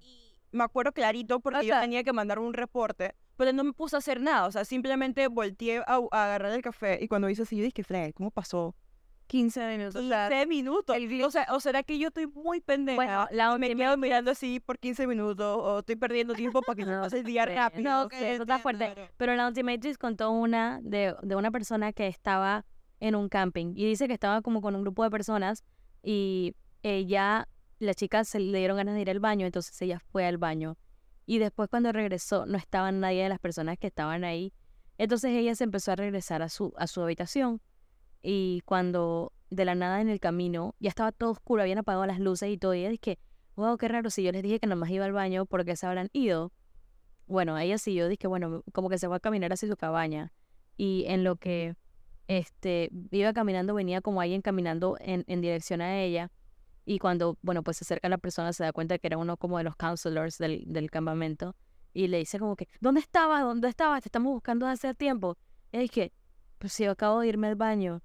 Y me acuerdo clarito porque O yo sea- tenía que mandar un reporte, pero no me puse a hacer nada. O sea, simplemente volteé a, a agarrar el café y cuando hice así, yo dije, Fred, ¿cómo pasó? 15 minutos. O sea, 15 minutos. o, sea, ¿O será que yo estoy muy pendeja? Bueno, la me quedo mirando así por 15 minutos o estoy perdiendo tiempo para que se pase el día <laughs> rápido. no, No sé, eso está fuerte. Pero la Ultimatrix contó una de, de una persona que estaba en un camping y dice que estaba como con un grupo de personas y ella, la chica se le dieron ganas de ir al baño, entonces ella fue al baño. Y después cuando regresó no estaba nadie de las personas que estaban ahí. Entonces ella se empezó a regresar a su, a su habitación y cuando de la nada en el camino ya estaba todo oscuro, habían apagado las luces y todo. Y ella dije, wow, qué raro, si yo les dije que nomás iba al baño, porque se habrán ido? Bueno, ella siguió, dije, bueno, como que se fue a caminar hacia su cabaña. Y en lo que este iba caminando, venía como alguien caminando en, dirección a ella. Y cuando, bueno, pues se acerca la persona, se da cuenta que era uno como de los counselors del, del campamento. Y le dice como que, ¿dónde estabas? ¿Dónde estabas? Te estamos buscando hace tiempo. Y dije, pues sí, yo acabo de irme al baño.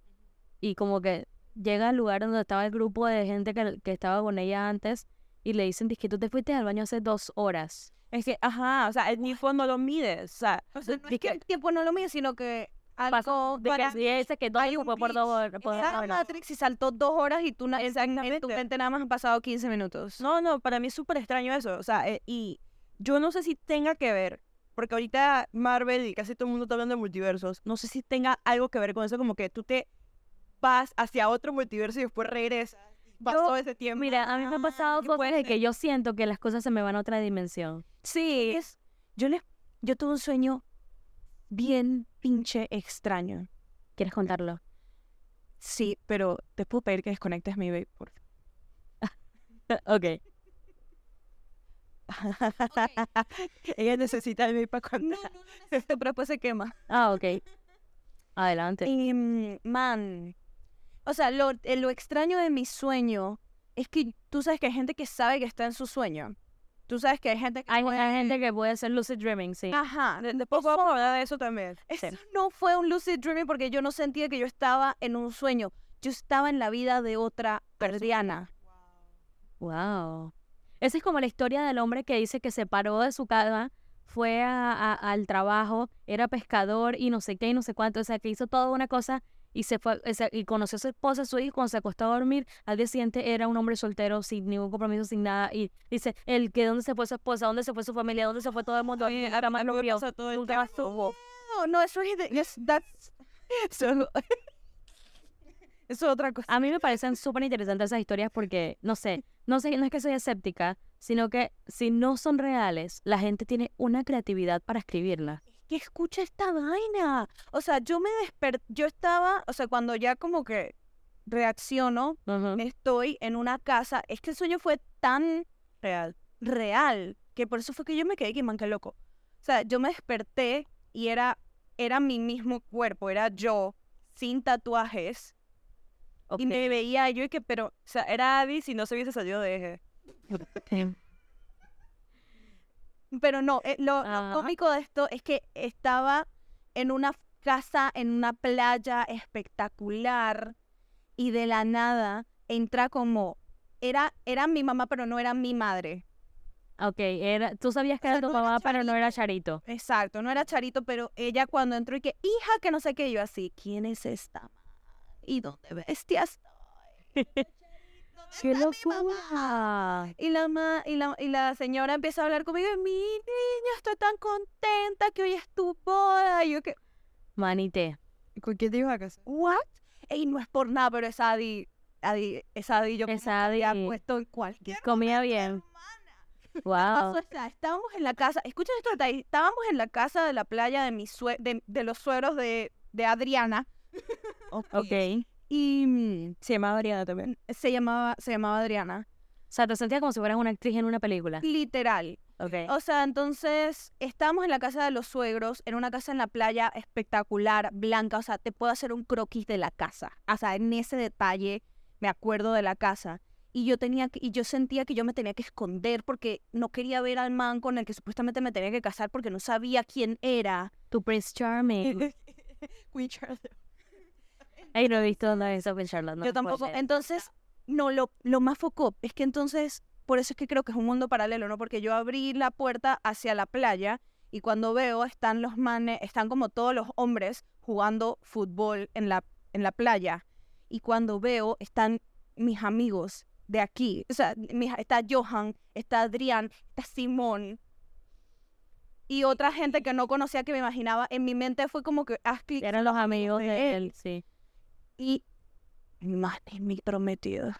Y como que llega al lugar donde estaba el grupo de gente que, que estaba con ella antes y le dicen, que tú te fuiste al baño hace dos horas. Es que, ajá, o sea, el NIFO no lo mides. O sea, o sea, no es que el tiempo no lo mide, sino que algo De que para sí, dice que dos hay un fue por dos horas. Matrix y saltó dos horas y tú na- en tu Exactamente. mente nada más han pasado 15 minutos. No, no, para mí es súper extraño eso. O sea, eh, y yo no sé si tenga que ver, porque ahorita Marvel y casi todo el mundo está hablando de multiversos. No sé si tenga algo que ver con eso, como que tú te vas hacia otro multiverso y después regresas. Pasó ese tiempo. Mira, a mí me ha pasado ¿qué cosas de que yo siento que las cosas se me van a otra dimensión. Sí, es, yo les, yo tuve un sueño bien pinche extraño. ¿Quieres contarlo? Sí, pero te puedo pedir que desconectes mi vape, por <laughs> ok. <laughs> Ella necesita el vape para contar. <laughs> pero después se quema. Ah, ok. Adelante. Y, mm, man, o sea, lo, eh, lo extraño de mi sueño es que tú sabes que hay gente que sabe que está en su sueño. Tú sabes que hay gente que Hay, puede- hay gente que puede hacer lucid dreaming, sí. Ajá. De- Después vamos a hablar de eso también. Eso no fue un lucid dreaming porque yo no sentía que yo estaba en un sueño. Yo estaba en la vida de otra perdiana. Wow. Esa es como la historia del hombre que dice que se paró de su casa, fue a- a- al trabajo, era pescador y no sé qué y no sé cuánto, o sea, que hizo toda una cosa y se fue y conoció a su esposa, a su hijo, cuando se acostó a dormir, al día siguiente era un hombre soltero sin ningún compromiso, sin nada y dice, el que dónde se fue su esposa, dónde se fue su familia, dónde se fue todo el mundo, Oye, nunca más lo vio, pasa todo el nunca más. No, no, eso es, that's- <laughs> eso es otra cosa. A mí me parecen súper interesantes esas historias porque, no sé, no sé, no es que soy escéptica, sino que si no son reales, la gente tiene una creatividad para escribirlas. Que escucha esta vaina. O sea, yo me desperté, yo estaba, o sea, cuando ya como que reacciono, Ujú. estoy en una casa, es que el sueño fue tan Real. real que por eso fue que yo me quedé que man, qué loco. O sea, yo me desperté y era, era mi mismo cuerpo, era yo, sin tatuajes, y me veía yo y que, pero, O sea, era Adi si no se hubiese salido de eje. Pero no, eh, lo, lo cómico de esto es que estaba en una casa, en una playa espectacular y de la nada entra como, era, era mi mamá, pero no era mi madre. Ok, era, tú sabías que O sea, era tu no era mamá, pero no era Charito. Exacto, no era Charito, pero ella cuando entró y que, hija, que no sé qué, yo así, ¿quién es esta? ¿Y dónde bestia estoy? <laughs> ¡Qué locura! Y la, ma- y, la, y la señora empieza a hablar conmigo, y, mi niña, estoy tan contenta que hoy es tu boda. Y yo que, Manité. ¿Con quién te ibas a casar? ¿what? Y no es por nada, pero esa Adi, Adi esa Adi yo Esa Adi. puesto en cualquier Comía bien. Wow. pasó esta- Estábamos en la casa, escuchen esto detalle, estábamos en la casa de la playa de, mi sue- de, de los sueros de, de Adriana Ok. Y mm, Se llamaba Adriana también. se llamaba, se llamaba Adriana. O sea, te sentías como si fueras una actriz en una película. Literal. Ok. O sea, entonces estábamos en la casa de los suegros, en una casa en la playa espectacular, blanca. O sea, te puedo hacer un croquis de la casa. O sea, en ese detalle me acuerdo de la casa. Y yo tenía que, y yo sentía que yo me tenía que esconder porque no quería ver al man con el que supuestamente me tenía que casar porque no sabía quién era. Tu Prince Charming. <laughs> Queen Charlotte. Ay, no he visto nada de eso con Charlotte. no yo tampoco. Entonces, no, lo, lo más focó es que entonces, por eso es que creo que es un mundo paralelo, ¿no? Porque yo abrí la puerta hacia la playa y cuando veo están los manes, están como todos los hombres jugando fútbol en la, en la playa. Y cuando veo están mis amigos de aquí. O sea, está Johan, está Adrián, está Simón. Y otra gente que no conocía que me imaginaba. En mi mente fue como que haz clic Eran los amigos de de él. él, sí. Y más es mi prometido.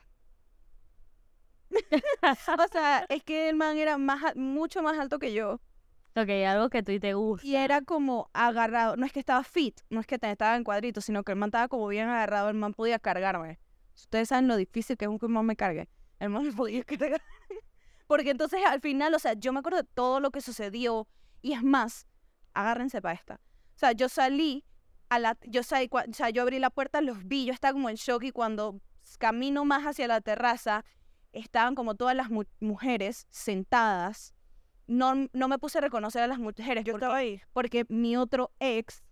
<laughs> o sea, es que el man era más, mucho más alto que yo. Ok, algo que tú y te gusta. Y era como agarrado. No es que estaba fit, no es que te- estaba en cuadritos, sino que el man estaba como bien agarrado. El man podía cargarme. Ustedes saben lo difícil que es un que un man me cargue. El man <laughs> me podía cargar. Porque entonces al final, o sea, yo me acuerdo de todo lo que sucedió. Y es más, agárrense para esta. O sea, yo salí a la, yo salí, cua- o sea, yo abrí la puerta, los vi, yo estaba como en shock y cuando camino más hacia la terraza, estaban como todas las mu- mujeres sentadas. No, no me puse a reconocer a las mujeres Yo porque, estaba ahí. porque mi otro ex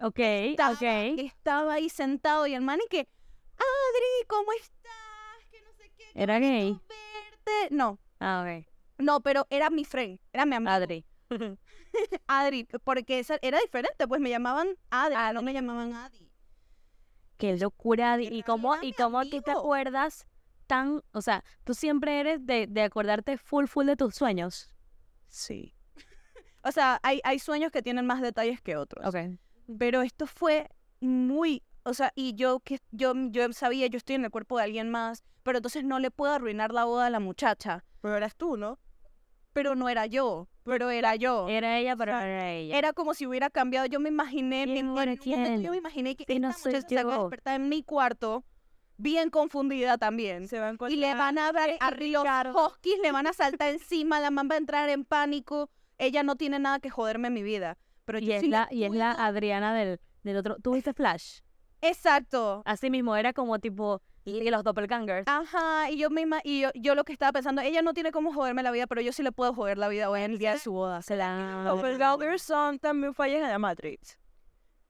Ok, estaba, ok. estaba ahí sentado y el man y que, Adri, ¿cómo estás? Que no sé qué. qué ¿Era gay? verte". No, Ah, ok. no, pero era mi friend, era mi amigo. Adri. <laughs> <laughs> Adri, porque esa- era diferente, pues me llamaban Adri, no me llamaban Adi. Qué locura. Adri. ¿Y cómo, y cómo tú te acuerdas tan, o sea, tú siempre eres de, de acordarte full, full de tus sueños? Sí. <laughs> O sea, hay, hay sueños que tienen más detalles que otros. Ok. Pero esto fue muy, o sea, y yo que yo, yo sabía, yo estoy en el cuerpo de alguien más, pero entonces no le puedo arruinar la boda a la muchacha. Pero eras tú, ¿no? Pero no era yo, pero era yo. Era ella, pero sea, era ella. Era como si hubiera cambiado. Yo me imaginé, ¿Quién en un era momento yo me imaginé que Sí, no esta soy muchacha se va a despertar en mi cuarto, bien confundida también. Se con Y le van a dar arriba los huskies, le van a saltar <laughs> encima, la mamá va a entrar en pánico. Ella no tiene nada que joderme en mi vida. Pero y yo es, sí la, y es la Adriana del, del otro. ¿Tuviste Flash? Exacto. Así mismo, era como tipo y los doppelgangers. Ajá, y yo misma, y yo, yo lo que estaba pensando, ella no tiene cómo joderme la vida, pero yo sí le puedo joder la vida hoy en el día de su boda. Se la... Doppelgangers son también fallas en la Matrix.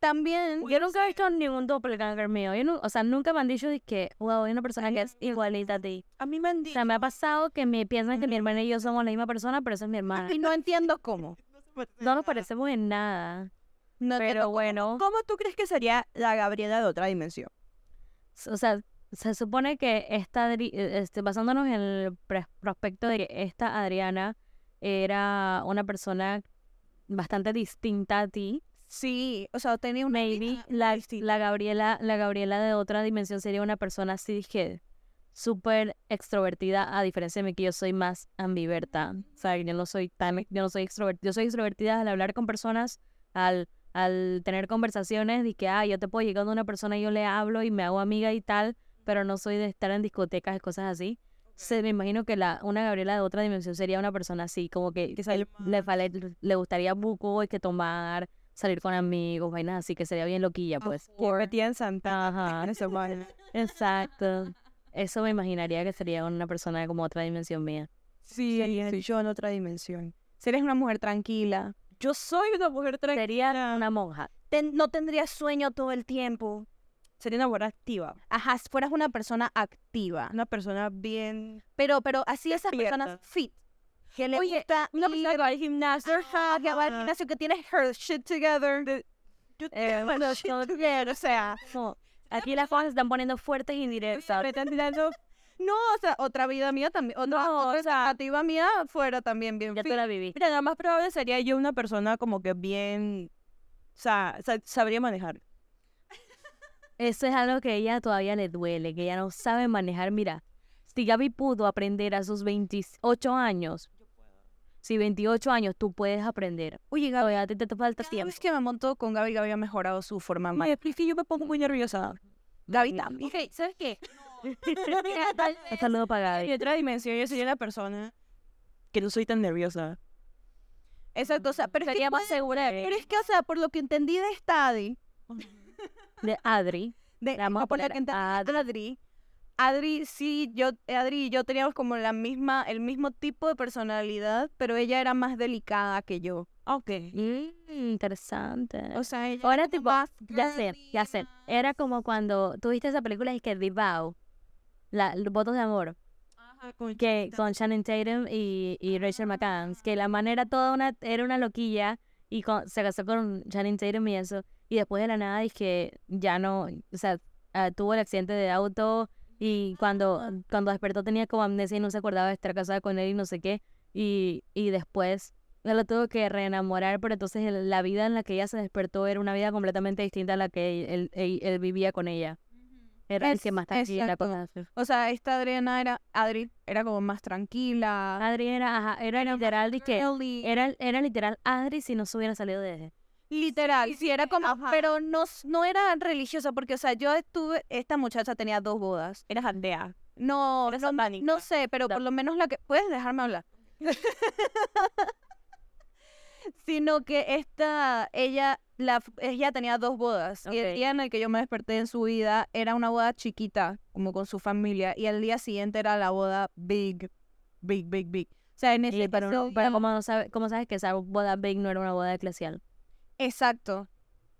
también... Yo nunca he visto ningún doppelganger mío. Yo nu- o sea, nunca me han dicho de que, wow, hay una persona que es igualita a ti. A mí me han O dicho... sea, me ha pasado que me piensan que mi hermana y yo somos la misma persona, pero esa es mi hermana. Y no entiendo cómo. <laughs> No nos parecemos en nada. No Pero bueno, ¿Cómo tú crees que sería la Gabriela de otra dimensión? o sea, se supone que esta, eh, este, basándonos en el prospecto de que esta Adriana era una persona bastante distinta a ti, Sí, o sea, tenía una maybe la, la Gabriela, la Gabriela de otra dimensión sería una persona así que súper extrovertida, a diferencia de mí que yo soy más ambiverta. O sea, yo no soy tan, yo no soy extrovertida, yo soy extrovertida al hablar con personas, al, al tener conversaciones, de que, ah, yo te puedo llegar a una persona y yo le hablo y me hago amiga y tal, pero no soy de estar en discotecas y cosas así. Se, me imagino que la, una Gabriela de otra dimensión sería una persona así, como que Que le, fale- le gustaría buco y que tomar, salir con amigos, vainas así, que sería bien loquilla, pues. Que metía en Santa. Ajá, vaina. <laughs> exacto. Eso me imaginaría que sería una persona como otra dimensión mía. Sí, yo en otra dimensión. Si eres una mujer tranquila, Yo soy una mujer tranquila. Sería una monja. ten- no tendrías sueño todo el tiempo. Sería una mujer activa. Ajá, si fueras una persona activa. Una persona bien... Pero, pero así esas Despierta. personas fit. Que le Oye, gusta Una persona que va al gimnasio. Que va al gimnasio, que tiene her shit together. Yo- Eh, bueno, Shit together, o sea, No, aquí las cosas se están poniendo fuertes y directas. Me están tirando... no, o sea, otra vida mía también, otra, No, otra o sea- alternativa mía fuera también bien Ya tú la viví. Mira, lo más probable sería yo una persona como que bien... O sea, sa- sabría manejar. Eso es algo que a ella todavía le duele, que ella no sabe manejar. Mira, si Gaby pudo aprender a sus 28 años, si 28 años tú puedes aprender, Oye, Gaby, todavía te, te falta cada tiempo. vez que me monto con Gaby, Gaby ha mejorado su forma Oye, es que yo me pongo muy nerviosa. Gaby también. Ok, ¿sabes qué? <laughs> Un saludo para En Gaby. otra dimensión yo sería una persona que no soy tan nerviosa. Exacto, o sea, pero es que Sería más puede- segura Pero es que, o sea, por lo que entendí de esta Adi, de Adri. de, La vamos a poner ente- Adri. Adri, Adri, sí, yo, Adri y yo teníamos como la misma, el mismo tipo de personalidad, pero ella era más delicada que yo. Ok. Mm, interesante. O sea, ella Ahora era como tipo, más ya sé, ya sé. Era como cuando tuviste esa película y que The Vow, la, los votos de amor, que con Shannon Tatum y, y Rachel McAdams, que la manera toda una, era una loquilla y con- se casó con Shannon Tatum y eso, y después de la nada es que ya no, o sea, ah, tuvo el accidente de auto y cuando, cuando despertó tenía como amnesia y no se acordaba de estar casada con él y no sé qué, y, y después ella lo tuvo que reenamorar, pero entonces la vida en la que ella se despertó era una vida completamente distinta a la que él- él vivía con ella. Era el que más tranquila, exacto. O sea, esta Adriana era, Adri, era como más tranquila. Adri era, ajá, era literal de que era, era literal Adri si no se hubiera salido de ese. Literal, sí, era como, Ajá. pero no, no era religiosa, porque, o sea, yo estuve, esta muchacha tenía dos bodas. Eres aldea. No, Era no, sé, pero por lo menos la que, puedes dejarme hablar. <laughs> <laughs> Sino que esta, ella, la, ella tenía dos bodas. Y el día en el que yo me desperté en su vida era una boda chiquita, como con su familia, y el día siguiente era la boda big, big, big, big. O sea, en ese pero, episodio- pero ¿cómo, no sabe, ¿cómo sabes que esa boda big no era una boda eclesial? Exacto.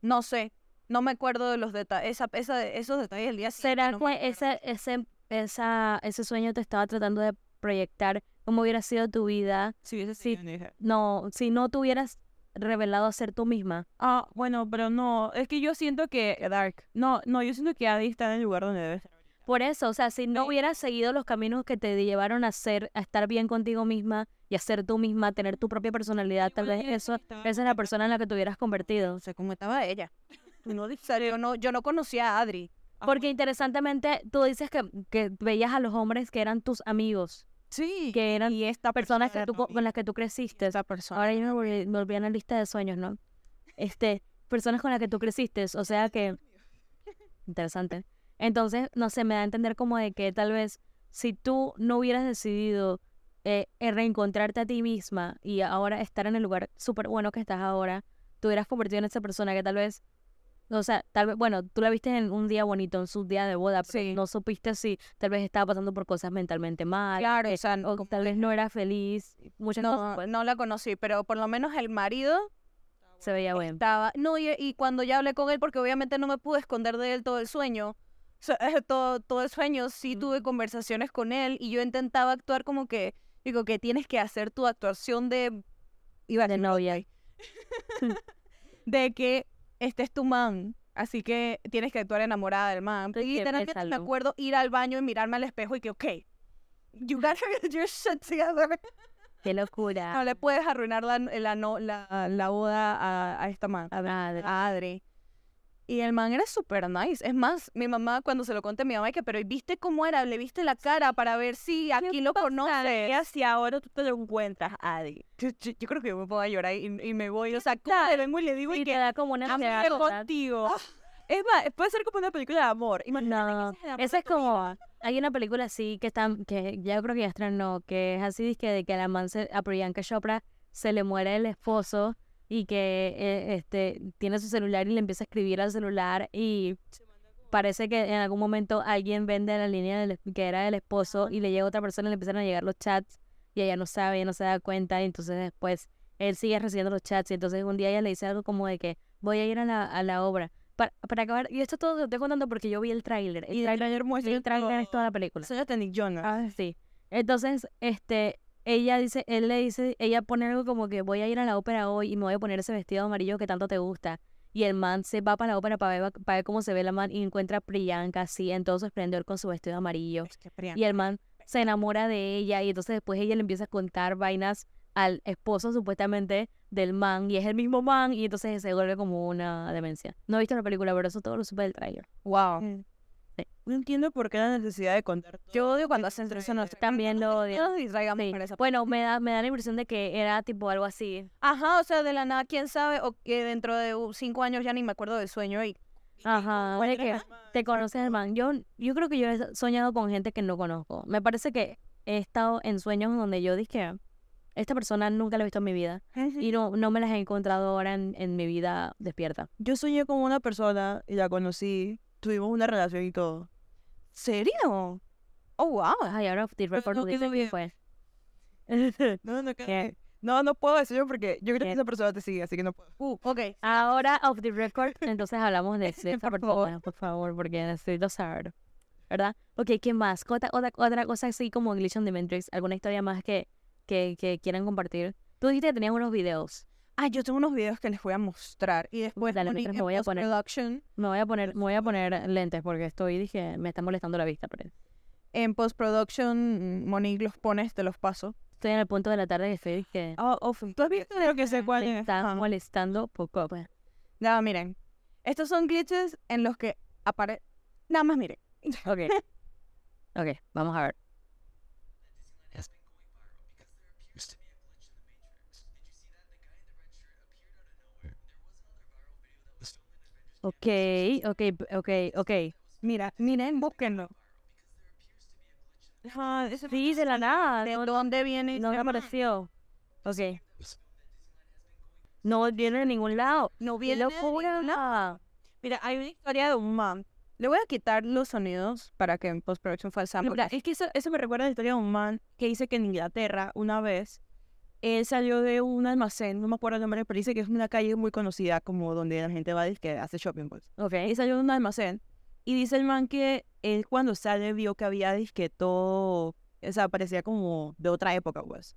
No sé. No me acuerdo de los detalles. Esa, esa, esos detalles del día ¿Será siguiente no que ese, ese, esa, ese sueño te estaba tratando de proyectar cómo hubiera sido tu vida Si hubiese Sí. sido no, si no te hubieras revelado a ser tú misma? Ah, bueno, pero no. Es que yo siento que... Dark. No, no, yo siento que Adi está en el lugar donde debe estar. Por eso, o sea, si no hubieras seguido los caminos que te llevaron a ser, a estar bien contigo misma y a ser tú misma, a tener tu propia personalidad, tal vez eso, esa es la persona en la que te hubieras convertido. No sé cómo estaba ella. <laughs> No, O sea, yo no, yo no conocía a Adri. Porque interesantemente, tú dices que, que veías a los hombres que eran tus amigos, Sí. que eran y esta personas que tú, con las que tú creciste. Esa persona. Ahora yo me volví, me volví a la lista de sueños, ¿no? Este, personas con las que tú creciste, o sea que... <laughs> Interesante. Entonces, no sé, me da a entender como de que tal vez si tú no hubieras decidido eh, eh, reencontrarte a ti misma y ahora estar en el lugar súper bueno que estás ahora, te hubieras convertido en esa persona que tal vez, o sea, tal vez, bueno, tú la viste en un día bonito, en su día de boda, pero Sí. no supiste si tal vez estaba pasando por cosas mentalmente mal, Claro, eh, o sea, o tal vez no era feliz, muchas cosas. no, pues. no la conocí, pero por lo menos el marido Se veía bueno. estaba, no, y, y cuando ya hablé con él, porque obviamente no me pude esconder de él todo el sueño, <laughs> todo, todo el sueño, sí tuve conversaciones con él y yo intentaba actuar como que, digo, que tienes que hacer tu actuación de, iba De novia. <laughs> de que este es tu man, así que tienes que actuar enamorada del man. Entonces, Y me acuerdo ir al baño y mirarme al espejo y que, ok, you gotta get your shit together. Qué locura. No le puedes arruinar la, la, no- la, la boda a, a esta man, a Adri. Y el man era súper nice. Es más, mi mamá cuando se lo conté, mi mamá, que, pero ¿viste cómo era? ¿Le viste la cara para ver si aquí lo ¿Qué conoces? si ahora tú te lo encuentras, Adi? Yo, yo- yo creo que yo me pongo a llorar y, y me voy. O sea, ¿cómo le vengo y le digo Y y que da como una ¿verdad? contigo. Es más, puede ser como una película de amor. Imagínate No, esa es como, hay una película así que están, que ya creo que ya estrenó, que es así, que de que a la man se- a Priyanka Chopra se le muere el esposo y que eh, este tiene su celular y le empieza a escribir al celular y parece que en algún momento alguien vende la línea del, que era del esposo y le llega otra persona y le empiezan a llegar los chats y ella no sabe, ella no se da cuenta y entonces después él sigue recibiendo los chats y entonces un día ella le dice algo como de que voy a ir a la, a la obra. Para, para acabar, y esto todo lo estoy contando porque yo vi el tráiler. El Y el tráiler trailer muestra el tráiler es toda la película. Sueños de Nick Jonas. Ah, sí. Entonces, este, ella dice, él le dice, ella pone algo como que voy a ir a la ópera hoy y me voy a poner ese vestido amarillo que tanto te gusta. Y el man se va para la ópera para ver, para ver cómo se ve la man y encuentra a Priyanka así en todo su esplendor con su vestido amarillo. Es que Priyanka- Y el man se enamora de ella y entonces después ella le empieza a contar vainas al esposo supuestamente del man y es el mismo man y entonces se vuelve como una demencia. No he visto la película, pero eso todo lo supe del trailer. Wow. No entiendo por qué la necesidad de contar todo. Yo odio cuando hacen eso. No, También lo odio. <laughs> no nos distraigamos Sí. esa Bueno, me da, me da la impresión de que era tipo algo así. Ajá, o sea, de la nada, quién sabe, o que dentro de cinco años ya ni me acuerdo del sueño y Ajá, puede que te conoces man. Yo, yo creo que yo he soñado con gente que no conozco. Me parece que he estado en sueños donde yo dije, esta persona nunca la he visto en mi vida y no, no me las he encontrado ahora en, en mi vida despierta. Yo soñé con una persona y la conocí. Tuvimos una relación y todo. ¿Serio? Oh, wow. Ay, ahora the record no dice que fue. No, no, ¿Qué? no, no puedo decirlo porque yo creo ¿Qué? que esa persona te sigue, así que no puedo. Uh, ok. <laughs> Ahora off the record, entonces hablamos de, de esta <laughs> Por persona, favor. por favor, porque necesito saber. ¿Verdad? Ok, ¿qué más? Otra, otra, otra cosa así como Glitch on the Matrix, ¿alguna historia más que, que, que quieran compartir? Tú dijiste que tenías unos videos. Ah, yo tengo unos videos que les voy a mostrar y después Dale, me voy a poner- Me voy a poner, me voy a poner lentes porque estoy, dije, me está molestando la vista. Pero En postproduction, Monique los pones, te los paso. estoy en el punto de la tarde que estoy que Oh, off. ¿Tú has visto lo que sé cuál es? está molestando poco. pues. Nada, miren. Estos son glitches en los que aparece... Nada más miren. Ok. <laughs> Ok, vamos a ver. has been going viral because there appears to be a glitch in the Matrix. Did you see that? The guy in the red shirt appeared out of nowhere. There was another viral video that was filmed in Avengers Ok, ok, ok, ok. Mira, miren, búsquenlo. Sí, de la nada. ¿De No, dónde viene? no me apareció. Ok. No viene de ningún lado. No ¡Qué viene de locura! ningún lado. Mira, hay una historia de un man. Le voy a quitar los sonidos para que en postproduction falsa. Mira, es que eso, eso me recuerda a la historia de un man que dice que en Inglaterra, una vez, él salió de un almacén, no me acuerdo el nombre, pero dice que es una calle muy conocida como donde la gente va y que hace shopping, pues. Ok. Y salió de un almacén. Y dice el man que él cuando sale vio que había disque todo, o sea, parecía como de otra época, pues.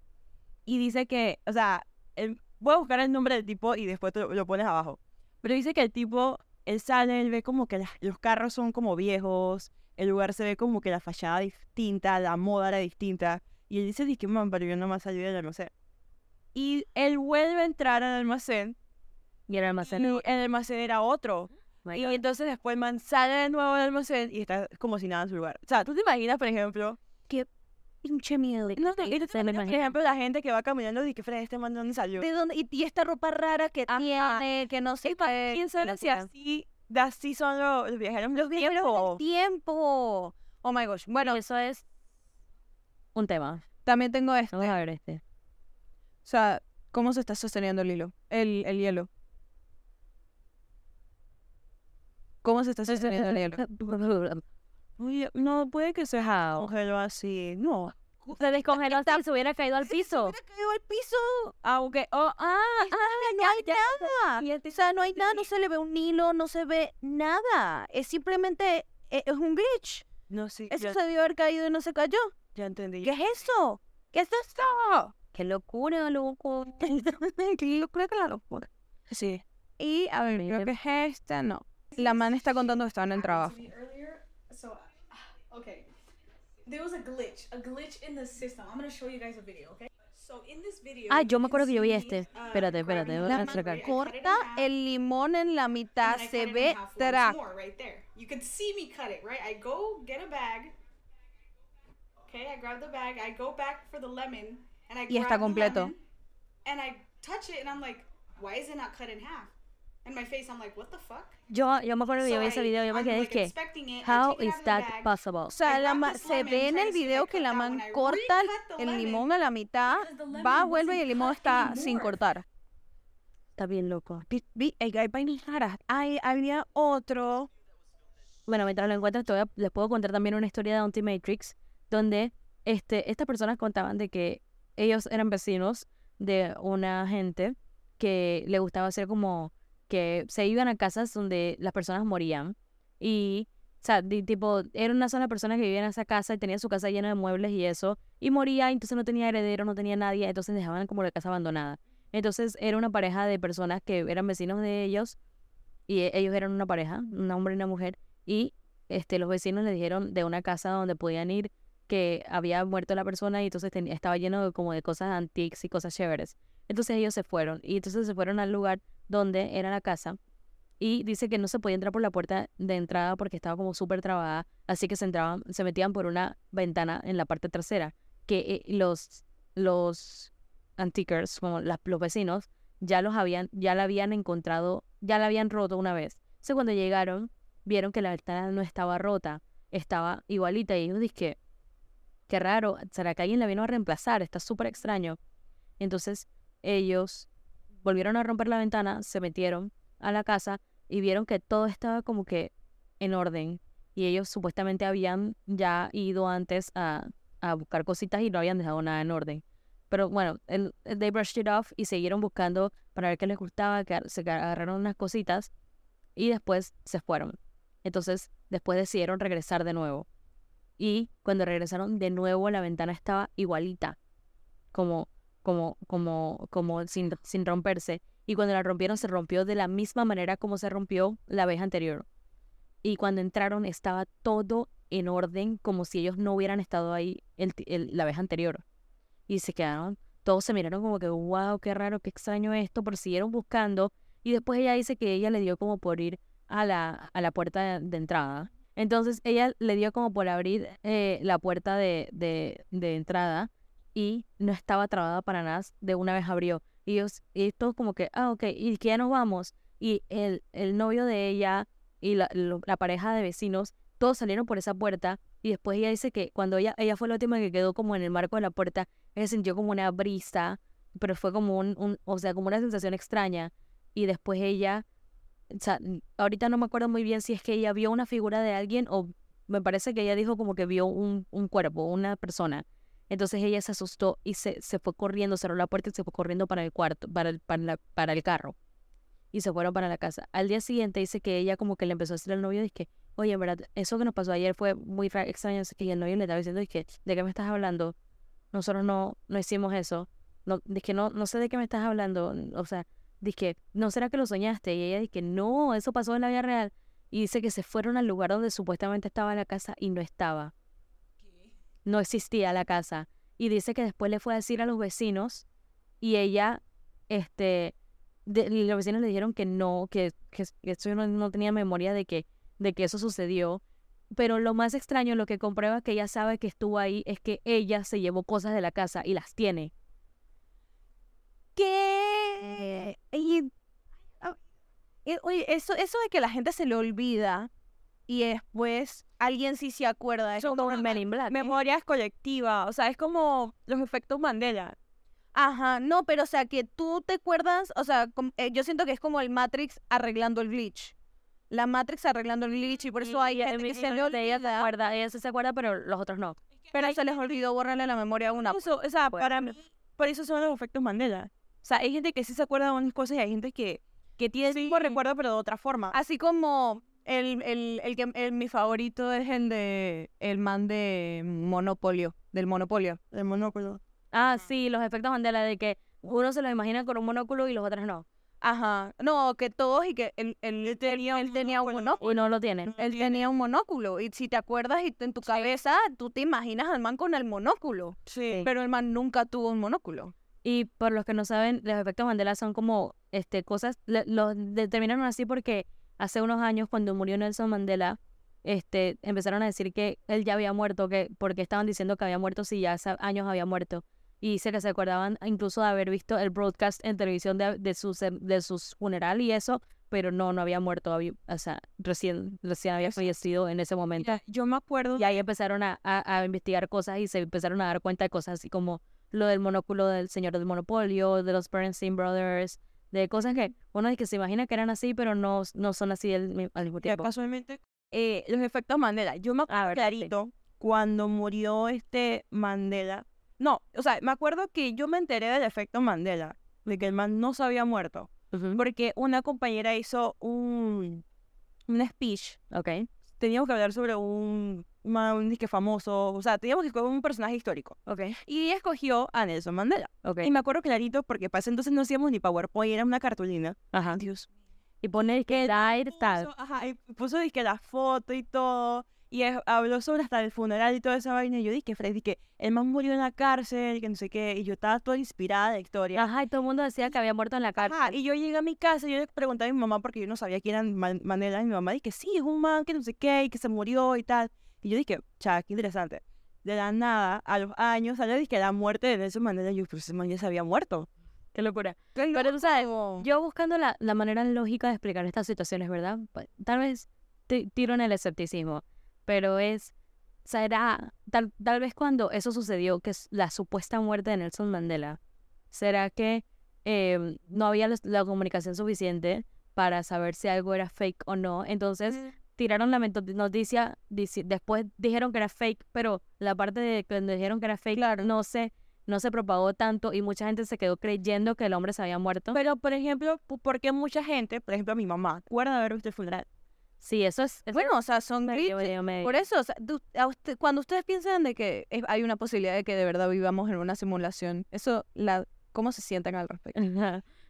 Y dice que, o sea, él- voy a buscar el nombre del tipo y después te lo, lo pones abajo. Pero dice que el tipo, él sale, él ve como que las- los carros son como viejos, el lugar se ve como que la fachada distinta, la moda era distinta. Y él dice, que man, pero yo nomás salí del almacén. Y él vuelve a entrar al almacén Y el y almacén. el almacén era otro. My Y God. entonces después el man sale de nuevo del almacén y está como si nada en su lugar. O sea, tú te imaginas, por ejemplo, que pinche miedo. no, y te Se me imaginas, por ejemplo, la gente que va caminando y que Fred, este man de dónde salió. ¿De dónde? Y, y esta ropa rara que Ajá. tiene, que no sé qué. ¿Quién sabe si así, de así son los, los viajeros? Los Viajeros del tiempo. Oh my gosh. Bueno, eso es un tema. también tengo esto. Vamos a ver este. O sea, ¿cómo se está sosteniendo el hilo? El, el hielo. ¿Cómo se está <laughs> sosteniendo el hielo? Oye, no puede que se congeló así. No. Se descongeló hasta que se hubiera caído al piso. ¡Hubiera caído al piso! Aunque, oh, ah, ¡Ah, hay nada. O sea, no hay nada, no se le ve un hilo, no se ve nada. Es simplemente, e- es un glitch. No, sí, Eso ya, se debió haber caído y no se cayó. ya entendí. ¿Qué es eso? ¿Qué es esto? Qué locura, loco. <laughs> ¿Qué locura que la locura. Sí. Y, a ver, creo que es esta, no. La man está contando que estaba en el trabajo. uh, okay, there was a glitch, a glitch in the system. I'm gonna show you guys a video, okay? So in this video, Ah, yo me can acuerdo que yo vi este. uh, Espérate, espérate, voy a sacar. Corta el limón en la and mitad, se ve track. more right there. You could see me cut it, right? I go get a bag. Okay, I grab the bag. I go back for the lemon, Y está completo. lemon, and I touch it, and I'm like, why is it not cut in half? In my face, I'm like, what the fuck? Yo, yo me acuerdo que yo vi ese video, yo me quedé, es que, how is that possible? O sea, la se ve en el video que la man corta el limón a la mitad, va, vuelve y el limón está sin cortar. Está bien loco. Vi, hay, vainas raras. Hay, había otro. Bueno, mientras lo encuentras, te voy a- les puedo contar también una historia de Anti-Matrix, donde este, estas personas contaban de que ellos eran vecinos de una gente que le gustaba hacer como que se iban a casas donde las personas morían y, o sea, di- tipo, era una sola persona que vivía en esa casa y tenía su casa llena de muebles y eso, y moría, entonces no tenía heredero, no tenía nadie, entonces dejaban como la casa abandonada. Entonces era una pareja de personas que eran vecinos de ellos y e- ellos eran una pareja, un hombre y una mujer, y este, los vecinos le dijeron de una casa donde podían ir que había muerto la persona y entonces estaba lleno de, como de cosas antiques y cosas chéveres. Entonces ellos se fueron y entonces se fueron al lugar donde era la casa y dice que no se podía entrar por la puerta de entrada porque estaba como súper trabada, así que se entraban, se metían por una ventana en la parte trasera, que eh, los los antiquers, como los vecinos, ya los habían, ya la habían encontrado, ya la habían roto una vez. Entonces cuando llegaron, vieron que la ventana no estaba rota, estaba igualita y ellos dije, qué raro, ¿será que alguien la vino a reemplazar? Está súper extraño. Entonces ellos volvieron a romper la ventana, se metieron a la casa y vieron que todo estaba como que en orden. Y ellos supuestamente habían ya ido antes a, a buscar cositas y no habían dejado nada en orden. Pero bueno, they brushed it off y siguieron buscando para ver qué les gustaba, que se agarraron unas cositas y después se fueron. Entonces, después decidieron regresar de nuevo. Y cuando regresaron de nuevo, la ventana estaba igualita, como, como, como, como sin, sin romperse. Y cuando la rompieron, se rompió de la misma manera como se rompió la vez anterior. Y cuando entraron, estaba todo en orden, como si ellos no hubieran estado ahí el la vez anterior. Y se quedaron, todos se miraron como que, wow, qué raro, qué extraño esto, pero siguieron buscando. Y después ella dice que ella le dio como por ir a la, a la puerta de entrada. Entonces ella le dio como por abrir eh, la puerta de, de, entrada y no estaba trabada para nada. De una vez abrió. Y ellos, y todos como que, ah, ok, y que ya nos vamos. Y el, el novio de ella y la, la pareja de vecinos, todos salieron por esa puerta. Y después ella dice que cuando ella, ella fue la última que quedó como en el marco de la puerta, ella sintió como una brisa, pero fue como un, un o sea, como una sensación extraña. Y después ella, o sea, ahorita no me acuerdo muy bien si es que ella vio una figura de alguien o me parece que ella dijo como que vio un, un cuerpo, una persona. Entonces ella se asustó y se, se fue corriendo, cerró la puerta y se fue corriendo para el cuarto, para el, para el carro. Y se fueron para la casa. Al día siguiente dice que ella como que le empezó a decir al novio, dice oye, en verdad, eso que nos pasó ayer fue muy ra- extraño. Que el novio le estaba diciendo, que ¿de qué me estás hablando? Nosotros no, no hicimos eso. No, que no, no sé de qué me estás hablando. O sea, dije, ¿no será que lo soñaste? Y ella dice, no, eso pasó en la vida real. Y dice que se fueron al lugar donde supuestamente estaba la casa y no estaba. No existía la casa. Y dice que después le fue a decir a los vecinos y ella, este, de- y los vecinos le dijeron que no, que, que, que eso no, no tenía memoria de que, de que eso sucedió. Pero lo más extraño, lo que comprueba que ella sabe que estuvo ahí, es que ella se llevó cosas de la casa y las tiene. ¿Qué? Y, ah, y, oye, eso, eso de que la gente se le olvida y después alguien sí se acuerda. Es como Men in Black. Memoria colectiva, o sea, es como los efectos Mandela. Ajá, no, pero o sea, que tú te acuerdas, o sea, eh, yo siento que es como el Matrix arreglando el glitch. La Matrix arreglando el glitch y por eso hay Y- y gente que se le de ella se olvida, acuerda, ella se acuerda, pero los otros no. pero se les olvidó borrarle la memoria a una. Eso, o sea, Pues. para mí, por eso son los efectos Mandela. Sea, hay gente que sí se acuerda de unas cosas y hay gente que, que tiene el mismo Sí. recuerdo pero de otra forma. Así como el, el, el que el- mi favorito es el de el man de Monopolio, del Monopolio. El monóculo. Ah, sí, los efectos Mandela de que uno se los imagina con un monóculo y los otros no. Ajá. No, que todos y que él, él, él tenía, él tenía un monóculo. Y no lo tienen. Él tenía un monóculo. Y si te acuerdas y en tu cabeza, tú te imaginas al man con el monóculo. Sí. Pero el man nunca tuvo un monóculo. Y por los que no saben, los efectos Mandela son como este cosas, los determinaron así porque hace unos años cuando murió Nelson Mandela, este empezaron a decir que él ya había muerto, que porque estaban diciendo que había muerto si ya hace años había muerto. Y dice que se acordaban incluso de haber visto el broadcast en televisión de, de su ce- de sus funeral y eso, pero no, no había muerto, había- o sea, recién, recién había fallecido en ese momento. Mira, yo me acuerdo. Y ahí empezaron a, a- a investigar cosas y se empezaron a dar cuenta de cosas así como lo del monóculo del señor del monopolio, de los Bernstein Brothers, de cosas que uno es que se imagina que eran así, pero no, no son así al, mi- al mismo tiempo. casualmente, eh, los efectos Mandela. Yo me acuerdo ver, sí. clarito cuando murió este Mandela. No, o sea, me acuerdo que yo me enteré del efecto Mandela, de que el man no se había muerto, porque una compañera hizo un, un speech. Ok. Teníamos que hablar sobre un, un disque famoso, o sea, teníamos que escoger un personaje histórico. Ok. Y escogió a Nelson Mandela. Ok. Y me acuerdo clarito porque para ese entonces no hacíamos ni PowerPoint, era una cartulina. Ajá. Dios Y pone que died tal. puso, ajá, y puso dizque la foto y todo. Y es- habló sobre hasta el funeral y toda esa vaina. Y yo dije, Fred, que el man murió en la cárcel, que no sé qué. Y yo estaba toda inspirada de la historia. Ajá, y todo el mundo decía que había muerto en la Ajá, cárcel. y yo llegué a mi casa y yo le pregunté a mi mamá porque yo no sabía quién era Man- Mandela. Y mi mamá dije, sí, es un man que no sé qué y que se murió y tal. Y yo dije, cha, qué interesante. De la nada, a los años, salió dije la muerte de Nelson Mandela. Y yo, pues ese man ya se había muerto. Qué locura. Pero tú sabes, yo buscando la, la manera lógica de explicar estas situaciones, ¿verdad? Tal vez ti- tiro en el escepticismo, pero es, era, tal, tal vez cuando eso sucedió, que es la supuesta muerte de Nelson Mandela, ¿será que eh, no había los- la comunicación suficiente para saber si algo era fake o no? Entonces tiraron la noticia, dici- después dijeron que era fake, pero la parte de cuando dijeron que era fake no se, no se propagó tanto y mucha gente se quedó creyendo que el hombre se había muerto. Pero, por ejemplo, porque mucha gente, por ejemplo, mi mamá, haber visto el funeral. Sí, eso es. eso Bueno, o sea, son medio- glitches. medio- medio- Por eso, o sea, tú- usted- cuando ustedes piensan de que es- hay una posibilidad de que de verdad vivamos en una simulación, eso, la, ¿cómo se sientan al respecto?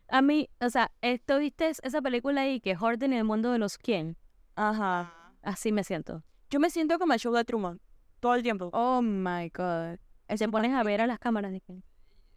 A mí, o sea, ¿esto viste esa película ahí que Horton y el mundo de los quién? Ajá. Así me siento. Yo me siento como el show de Truman. Todo el tiempo. Oh my God. Te pones a ver a las cámaras de que.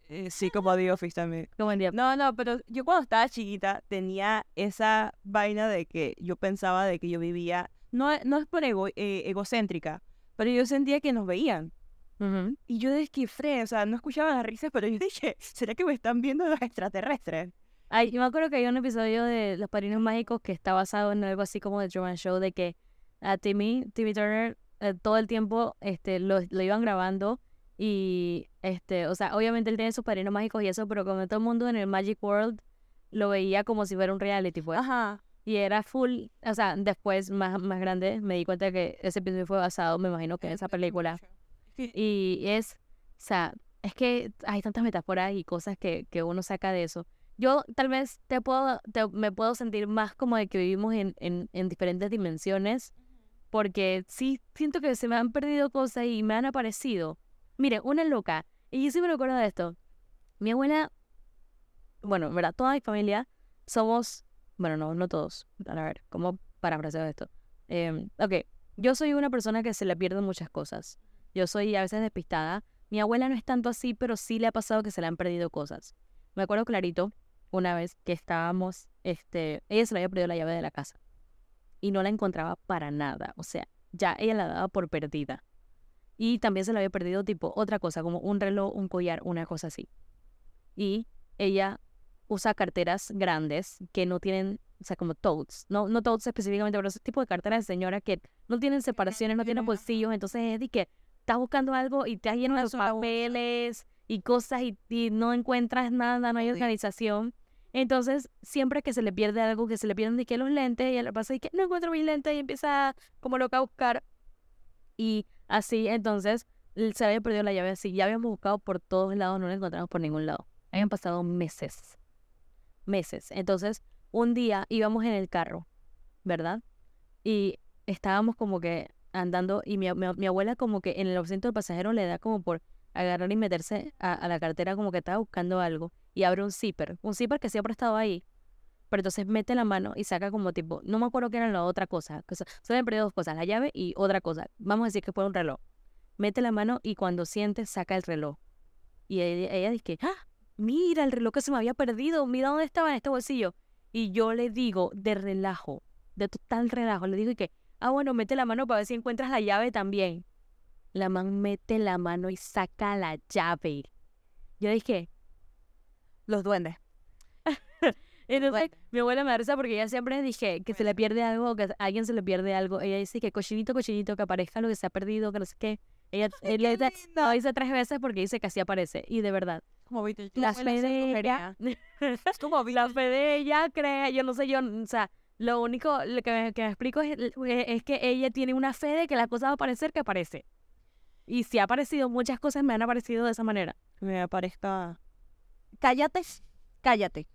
Eh, sí, como The Office también. Como en día. No, no, pero yo cuando estaba chiquita tenía esa vaina de que yo pensaba de que yo vivía, no, no es por ego- eh, egocéntrica, pero yo sentía que nos veían. Ujú. Y yo desquifré, o sea, no escuchaba las risas, pero yo <laughs> dije, ¿será que me están viendo los extraterrestres? Ay, yo me acuerdo que hay un episodio de Los Padrinos Mágicos que está basado en algo así como The Truman Show, de que a Timmy, Timmy Turner, eh, todo el tiempo este, lo, lo iban grabando y, este, o sea, obviamente él tiene sus padrinos mágicos y eso, pero como todo el mundo en el Magic World lo veía como si fuera un reality, pues. Ajá. Y era full, o sea, después, más, más grande, me di cuenta que ese episodio fue basado, me imagino que en esa película. <laughs> Y es, o sea, es que hay tantas metáforas y cosas que, que uno saca de eso. Yo tal vez te puedo, te- me puedo sentir más como de que vivimos en, en, en diferentes dimensiones, porque sí siento que se me han perdido cosas y me han aparecido. Mire, una loca, y yo sí me recuerdo de esto. Mi abuela, bueno, en verdad, toda mi familia somos, bueno, no, no todos, a ver, ¿cómo parafraseo esto? Em, ok, yo soy una persona que se le pierden muchas cosas. Yo soy a veces despistada. Mi abuela no es tanto así, pero sí le ha pasado que se le han perdido cosas. Me acuerdo clarito una vez que estábamos, este, ella se le había perdido la llave de la casa y no la encontraba para nada. O sea, ya ella la daba por perdida. Y también se le había perdido tipo otra cosa, como un reloj, un collar, una cosa así. Y ella usa carteras grandes que no tienen, o sea, como totes, no, no totes específicamente, pero ese tipo de carteras de señora que no tienen separaciones, no tienen bolsillos, entonces es de que estás buscando algo y te has lleno de papeles y cosas y, y no encuentras nada, no hay organización. Entonces, siempre que se le pierde algo, que se le pierden de que los lentes, y le pasa y que no encuentro mis lentes y empieza como loca a buscar. Y así, entonces, se había perdido la llave así. Ya habíamos buscado por todos lados, no la encontramos por ningún lado. Habían pasado meses. Meses. Entonces, un día íbamos en el carro, ¿verdad? Y estábamos como que andando y mi, mi- abuela como que en el asiento del pasajero le da como por agarrar y meterse a, la cartera como que estaba buscando algo y abre un zipper, un zipper que siempre estaba ahí, pero entonces mete la mano y saca como tipo, no me acuerdo qué era la otra cosa, que so- solo perdido dos cosas, la llave y otra cosa, vamos a decir que fue un reloj, mete la mano y cuando siente saca el reloj y ella, ella dice, ah, mira el reloj que se me había perdido, mira dónde estaba en este bolsillo y yo le digo de relajo, de total relajo, le digo y que, ah bueno, mete la mano para ver si encuentras la llave también. La man mete la mano y saca la llave. Yo dije, Los duendes. Entonces mi abuela me da risa porque ella siempre dije que se le pierde algo o que a alguien se le pierde algo. Ella dice que cochinito, cochinito, que aparezca lo que se ha perdido, que no sé qué. Ella, ella dice, lo dice tres veces porque dice que así aparece. Y de verdad, Como viste, <laughs> la fe de ella, la fe de ella cree, yo no sé, yo, o sea, lo único lo que me, que me explico es, es que ella tiene una fe de que la cosa va a aparecer que aparece. Y si ha aparecido, muchas cosas me han aparecido de esa manera. me aparezca. Cállate, cállate.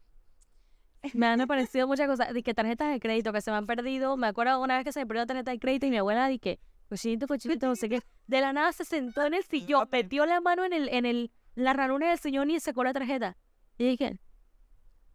Me han aparecido muchas cosas, de que tarjetas de crédito que se me han perdido. Me acuerdo una vez que se me perdió una tarjeta de crédito y mi abuela dije, cochinito, cochinito, no sé qué. De la nada se sentó en el sillón, metió la mano en el, en el, en la ranura del sillón y sacó la tarjeta. Y dije,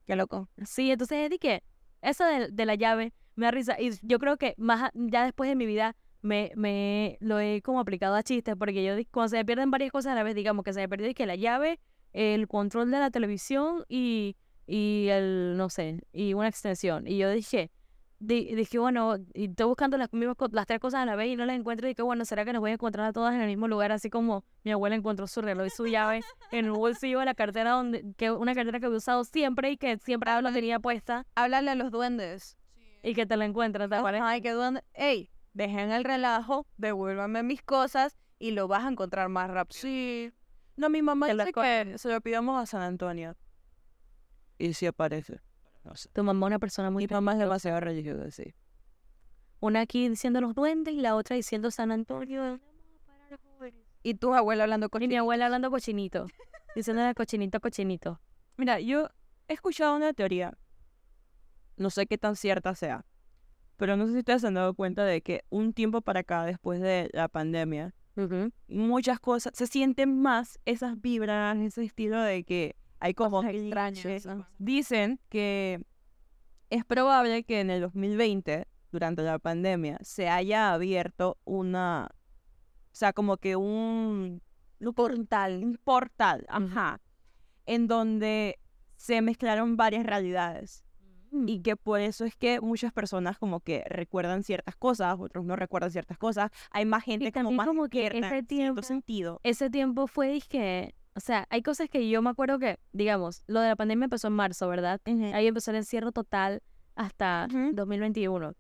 Qué loco. Sí, entonces dije, eso de, de la llave me da risa. Y yo creo que más ya después de mi vida me, me lo he como aplicado a chistes, porque yo cuando se me pierden varias cosas a la vez, digamos que se me perdió que la llave, el control de la televisión y, y el, no sé, y una extensión. Y yo dije, di- dije, bueno, y estoy buscando las, mismas las tres cosas a la vez y no las encuentro. Y dije, bueno, ¿será que las voy a encontrar a todas en el mismo lugar? Así como mi abuela encontró su reloj y su llave en el bolsillo de la cartera, donde, que una cartera que había usado siempre y que siempre la tenía puesta Háblale a los duendes. y que te la encuentras, ¿te acuerdas? Ay, qué duende. Ey, dejen el relajo, devuélvanme mis cosas y lo vas a encontrar más rápido. Sí. No, mi mamá dice que se lo pidamos a San Antonio. Y sí aparece. No sé. Tu mamá es una persona muy... Mi mamá es demasiado religiosa, sí. Una aquí diciendo los duendes y la otra diciendo San Antonio. Y tu abuela hablando con Y mi abuela hablando cochinito. Diciéndole cochinito, cochinito. Mira, yo he escuchado una teoría. No sé qué tan cierta sea. Pero no sé si ustedes se han dado cuenta de que un tiempo para acá, después de la pandemia, muchas cosas, se sienten más esas vibras, ese estilo de que hay como Cosas extrañas. Dicen que es probable que en el 2020, durante la pandemia, se haya abierto una, o sea, como que un portal, un portal, ajá, en donde se mezclaron varias realidades y que por eso es que muchas personas como que recuerdan ciertas cosas, otros no recuerdan ciertas cosas. Hay más gente como también más como que ese tiempo- sentido. Ese tiempo fue, dije, o sea, hay cosas que yo me acuerdo que, digamos, lo de la pandemia empezó en marzo, ¿verdad? Ahí empezó el encierro total hasta Ujú. 2021.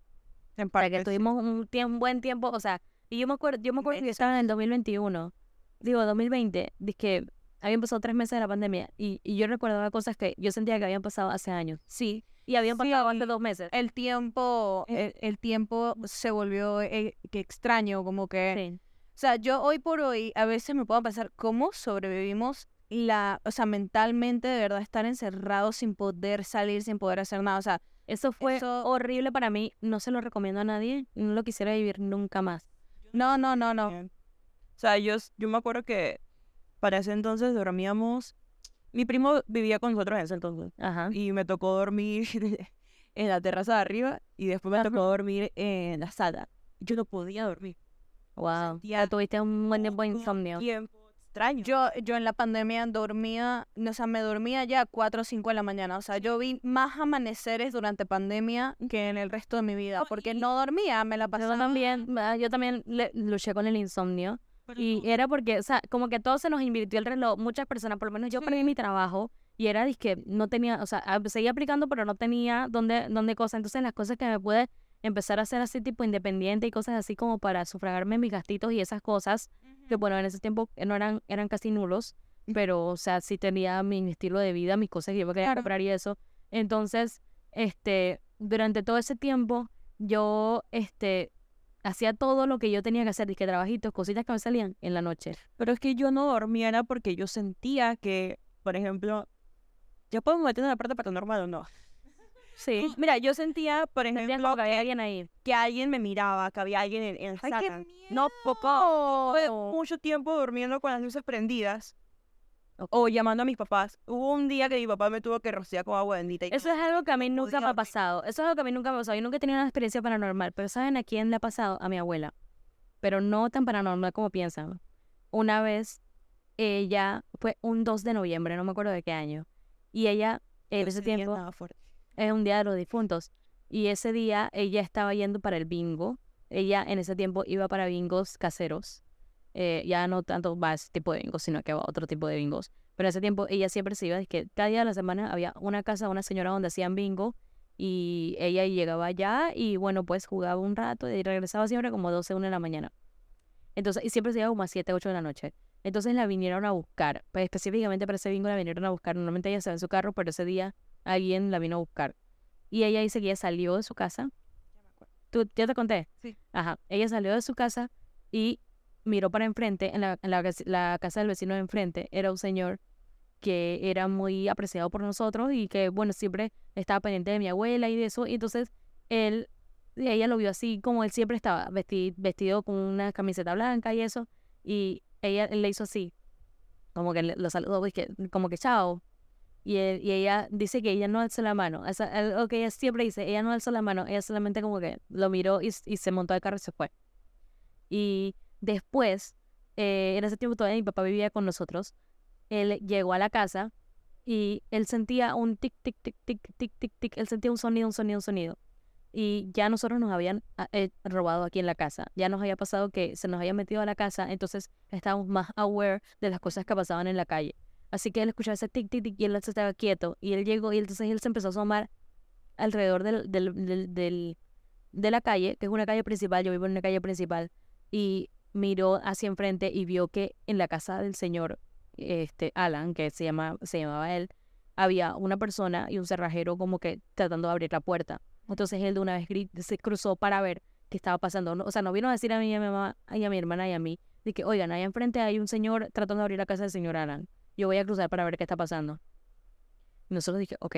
En Para que parte, sí. tuvimos un tiempo, buen tiempo, o sea, y yo me acuerdo, yo me acuerdo que yo estaba en el 2021, digo 2020, que había empezado tres meses de la pandemia y, y yo recordaba cosas que yo sentía que habían pasado hace años. Sí, Y habían Sí, pasado hace dos meses. el tiempo, el, el tiempo se volvió eh, que extraño, como que... Sí. O sea, yo hoy por hoy a veces me puedo pensar cómo sobrevivimos la, o sea, mentalmente de verdad estar encerrados sin poder salir, sin poder hacer nada. O sea, Eso fue Eso- horrible para mí, no se lo recomiendo a nadie, no lo quisiera vivir nunca más. no, no, no, no. Bien. O sea, yo, yo me acuerdo que para ese entonces dormíamos. Mi primo vivía con nosotros en ese entonces. Ajá. Y me tocó dormir <laughs> en la terraza de arriba y después me tocó dormir en la sala. Yo no podía dormir. Wow. sentía Ya tuviste un buen tiempo de insomnio. Tiempo extraño. Yo, yo en la pandemia dormía, o sea, me dormía ya a 4 o 5 de la mañana. O sea, yo vi más amaneceres durante pandemia que en el resto de mi vida. Porque no dormía, me la Yo pasaba. también, ah, yo también le- luché con el insomnio. Pero Y no, era porque, o sea, como que todo se nos invirtió el reloj. Muchas personas, por lo menos yo perdí mi trabajo y era que no tenía, o sea, seguía aplicando, pero no tenía dónde, dónde cosas. Entonces, las cosas que me pude empezar a hacer así, tipo independiente y cosas así como para sufragarme mis gastitos y esas cosas, que bueno, en ese tiempo no eran, eran casi nulos, pero, o sea, sí tenía mi estilo de vida, mis cosas que yo quería comprar y eso. Entonces, este, durante todo ese tiempo, yo, este, hacía todo lo que yo tenía que hacer, que trabajitos, cositas que me salían en la noche. Pero es que yo no dormía era porque yo sentía que, por ejemplo, ¿Ya podemos meter en la parte paranormal o no? Sí. Mira, yo sentía, por ejemplo, que había alguien ahí. que alguien me miraba, que había alguien en, en la ¡Ay, qué sala. No, poco. Fue Oh. mucho tiempo durmiendo con las luces prendidas. O llamando a mis papás. Hubo un día que mi papá me tuvo que rociar con agua bendita. Y Eso es algo que a mí nunca me ha pasado. Eso es algo que a mí nunca me ha pasado. Yo nunca he tenido una experiencia paranormal. Pero ¿saben a quién le ha pasado? A mi abuela. Pero no tan paranormal como piensan. Una vez, ella, fue un 2 de noviembre, no me acuerdo de qué año. Y ella, en ese tiempo, fuerte. Es un día de los difuntos. Y ese día ella estaba yendo para el bingo. Ella en ese tiempo iba para bingos caseros. Eh, ya no tanto va ese tipo de bingos, sino que va otro tipo de bingos. Pero en ese tiempo ella siempre se iba, es que cada día de la semana había una casa de una señora donde hacían bingo y ella llegaba allá y bueno, pues jugaba un rato y regresaba siempre como 12, 1 de la mañana. Entonces, y siempre se iba como a 7, 8 de la noche. Entonces la vinieron a buscar, pues específicamente para ese bingo la vinieron a buscar. Normalmente ella se va en su carro, pero ese día alguien la vino a buscar. Y ella dice que ella salió de su casa. ¿Tú, ¿Ya te conté? Sí. Ajá. Ella salió de su casa y miró para enfrente, en la, en la, cas- la casa del vecino de enfrente, era un señor que era muy apreciado por nosotros y que, bueno, siempre estaba pendiente de mi abuela y de eso. Y entonces él, y ella lo vio así, como él siempre estaba vesti- vestido con una camiseta blanca y eso. Y ella le hizo así, como que lo saludó, como que chao. Y, él- y ella dice que ella no alzó la mano. O sea, algo que ella siempre dice, ella no alzó la mano, ella solamente como que lo miró y, y se montó al carro y se fue. Y después, eh, en ese tiempo todavía mi papá vivía con nosotros, él llegó a la casa y él sentía un tic, tic, tic, tic, tic, tic, tic, él sentía un sonido, un sonido, un sonido. Y ya nosotros nos habían ah, eh, robado aquí en la casa. Ya nos había pasado que se nos había metido a la casa, entonces estábamos más aware de las cosas que pasaban en la calle. Así que él escuchaba ese tic, tic, tic y él se estaba quieto. Y él llegó y entonces él se empezó a asomar alrededor del, del, del, del- de la calle, que es una calle principal, yo vivo en una calle principal, y miró hacia enfrente y vio que en la casa del señor este Alan, que se, llama, se llamaba él, había una persona y un cerrajero como que tratando de abrir la puerta. Entonces él de una vez se cruzó para ver qué estaba pasando. O sea, no vino a decir a a mi mamá, y a mi hermana y a mí, de que, oigan, allá enfrente hay un señor tratando de abrir la casa del señor Alan. Yo voy a cruzar para ver qué está pasando. Y nosotros dije, ok.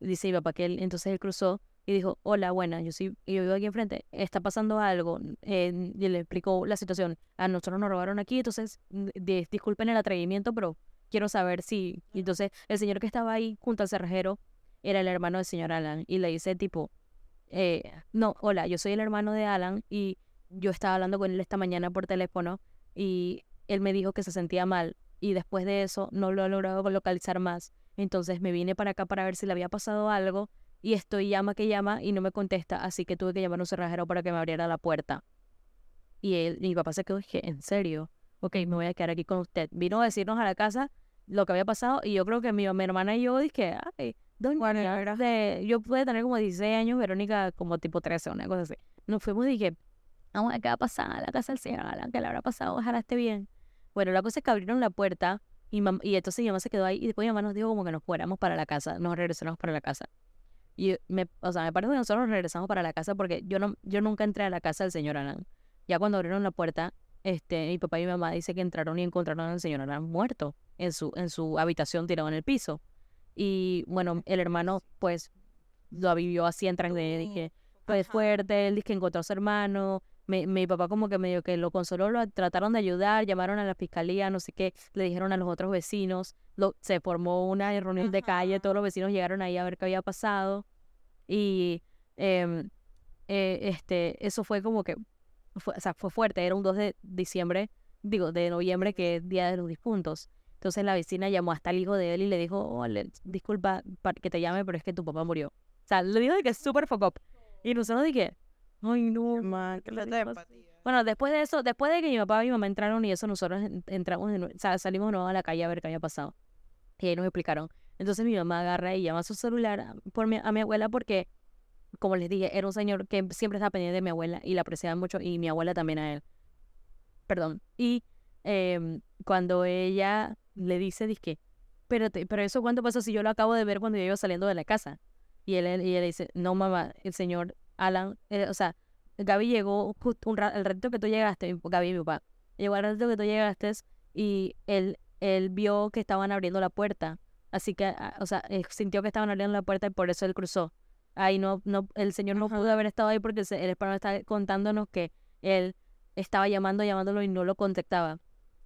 Dice mi papá que él, entonces él cruzó y dijo, hola, buena, yo soy, yo vivo aquí enfrente, está pasando algo. eh, y le explicó la situación. A nosotros nos robaron aquí, entonces, di- disculpen el atrevimiento, pero quiero saber si... entonces, el señor que estaba ahí junto al cerrajero era el hermano del señor Alan. Y le dice, tipo, eh, no, hola, yo soy el hermano de Alan y yo estaba hablando con él esta mañana por teléfono y él me dijo que se sentía mal y después de eso no lo he logrado localizar más. Entonces me vine para acá para ver si le había pasado algo y estoy llama que llama y no me contesta, así que tuve que llamar a un cerrajero para que me abriera la puerta. Y él, mi papá se quedó, dije, ¿en serio? Ok, me voy a quedar aquí con usted. Vino a decirnos a la casa lo que había pasado y yo creo que mi, mi hermana y yo dije, ay, doña, Bueno, de- yo pude tener como 16 años, Verónica como tipo 13, una cosa así. Nos fuimos y dije, vamos a qué va a pasar a la casa del señor Alan, que le habrá pasado, ojalá esté bien. Bueno, la cosa es que abrieron la puerta y, mam- y entonces mi mamá se quedó ahí y después mi mamá nos dijo como que nos fuéramos para la casa, nos regresáramos para la casa. Y me, o sea, me parece que nosotros nos regresamos para la casa porque yo no, yo nunca entré a la casa del señor Alan. Ya cuando abrieron la puerta, este, mi papá y mi mamá dice que entraron y encontraron al señor Alan muerto en su, en su habitación tirado en el piso. Y bueno, el hermano pues lo vivió así en de dije, fue fuerte, él dice que encontró a su hermano, mi, mi papá como que medio que lo consoló, lo trataron de ayudar, llamaron a la fiscalía, no sé qué, le dijeron a los otros vecinos, lo, se formó una reunión de calle, todos los vecinos llegaron ahí a ver qué había pasado y em, eh, este, eso fue como que, fue, o sea, fue fuerte, era un 2 de diciembre, digo, de noviembre, que es Día de los Difuntos. Entonces la vecina llamó hasta el hijo de él y le dijo, oh, le- disculpa pa- que te llame, pero es que tu papá murió. O sea, le dijo de que es súper focop. Y nosotros dije, ay, no. Man, qué ¿qué falta de empatía. Bueno, después de eso, después de que mi papá y mi mamá entraron y eso, nosotros en- entramos, nue- o sea, salimos de nuevo a la calle a ver qué había pasado. Y ahí nos explicaron. Entonces mi mamá agarra y llama a su celular a- por mi, a mi abuela porque, como les dije, era un señor que siempre estaba pendiente de mi abuela y la apreciaba mucho y mi abuela también a él. Perdón. Y em, cuando ella le dice, dizque, pero, pero eso cuánto pasa si yo lo acabo de ver cuando yo iba saliendo de la casa. Y él, y ella le dice, no mamá, el señor Alan, eh, o sea, Gaby llegó justo un ra- el ratito que tú llegaste, Gaby mi papá, llegó al ratito que tú llegaste y él, él vio que estaban abriendo la puerta Así que, ah, o sea, eh, sintió que estaban abriendo la puerta y por eso él cruzó. Ahí no, no, el señor no Ajá. pudo haber estado ahí porque el español está contándonos que él estaba llamando, llamándolo y no lo contactaba.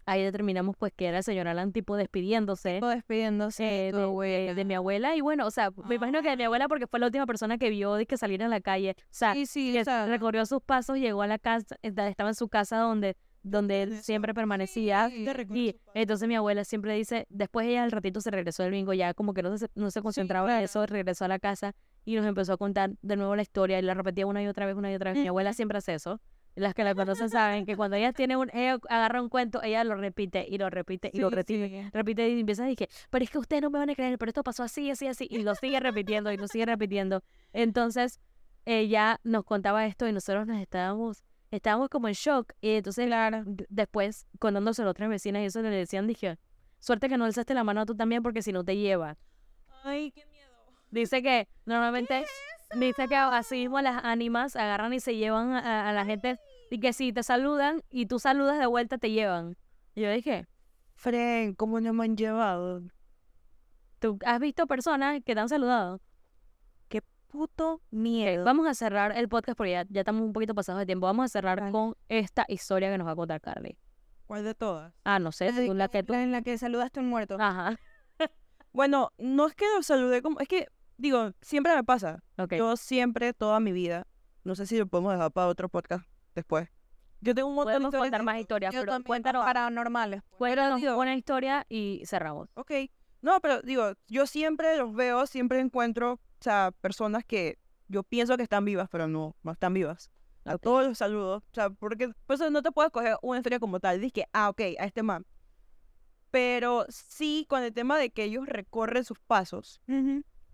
Ahí determinamos pues que era el señor Alan tipo despidiéndose despidiéndose eh, de tu de, mi abuela y bueno, o sea, me imagino que de mi abuela porque fue la última persona que vio de que salir a la calle. O sea, Sí, sí, que o sea, recorrió sus pasos, llegó a la casa, esta- estaba en su casa donde, donde él siempre permanecía. Sí, Y entonces mi abuela siempre dice, después ella al ratito se regresó del bingo, ya como que no se, no se concentraba en eso, regresó a la casa y nos empezó a contar de nuevo la historia y la repetía una y otra vez, una y otra vez. Mi abuela siempre hace eso. Las que la conocen saben que cuando ella tiene un, ella agarra un cuento, ella lo repite y lo repite y lo repite, sí. repite y empieza a decir, pero es que ustedes no me van a creer, pero esto pasó así, así, así, y lo sigue repitiendo y lo sigue repitiendo. Entonces, ella nos contaba esto y nosotros nos estábamos, estábamos como en shock. Y entonces, después, contándoselo a otras vecinas y eso le decían, dije, suerte que no alzaste la mano tú también porque si no te lleva. Ay, qué miedo. Dice que normalmente, dice que así mismo las ánimas agarran y se llevan a, a la gente y que si te saludan y tú saludas de vuelta te llevan. Y yo dije, Fren, ¿cómo no me han llevado? ¿tú has visto personas que te han saludado? Puto Ok, miedo. vamos a cerrar el podcast porque ya, ya estamos un poquito pasados de tiempo. Vamos a cerrar con esta historia que nos va a contar Carly. ¿Cuál de todas? Ah, no sé, la que tú. la en la que saludaste a un muerto. Ajá. Bueno, no es que lo saludé como... Es que, digo, siempre me pasa. Ok. Yo siempre, toda mi vida, no sé si lo podemos dejar para otro podcast después. Yo tengo un montón Podemos de historias contar más historias, Yo pero cuéntanos, paranormales. pues. cuéntanos digo- una historia y cerramos. Ok. No, pero digo, yo siempre los veo, siempre encuentro, o sea, personas que yo pienso que están vivas, pero no, no están vivas. A todos los saludos. O sea, porque pues no te puedes coger una historia como tal. Dices que, ah, ok, a este man. Pero sí, con el tema de que ellos recorren sus pasos.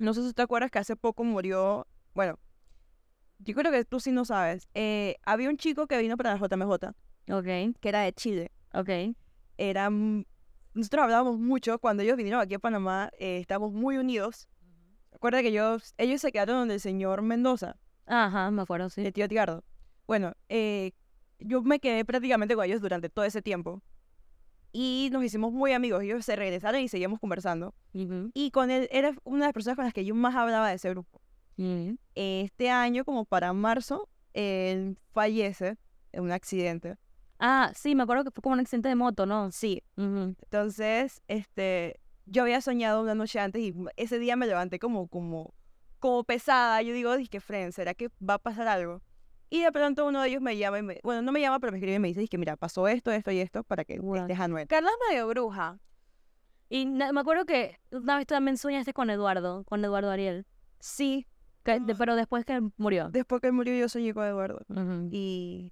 No sé si te acuerdas que hace poco murió, bueno, yo creo que tú sí no sabes. eh, había un chico que vino para la JMJ, Ok, que era de Chile. ok. Era, nosotros hablábamos mucho cuando ellos vinieron aquí a Panamá, eh, estábamos muy unidos. Recuerda que ellos, ellos se quedaron donde el señor Mendoza, Ajá, me acuerdo, sí. el tío Tigardo. Bueno, eh, yo me quedé prácticamente con ellos durante todo ese tiempo. Y nos hicimos muy amigos. Ellos se regresaron y seguíamos conversando. Y con él era una de las personas con las que yo más hablaba de ese grupo. Este año, como para marzo, él fallece en un accidente. Ah, sí, me acuerdo que fue como un accidente de moto, ¿no? Sí, entonces, este, yo había soñado una noche antes y ese día me levanté como, como, como pesada. Yo digo, dije, Fren, ¿será que va a pasar algo? Y de pronto uno de ellos me llama y me, bueno, no me llama, pero me escribe y me dice, que mira, pasó esto, esto y esto para que Guau. estés anuel. Carla es medio bruja. Y me acuerdo que una vez también soñaste con Eduardo, con Eduardo Ariel. Sí, que- de- pero después que murió. después que murió yo soñé con Eduardo. Y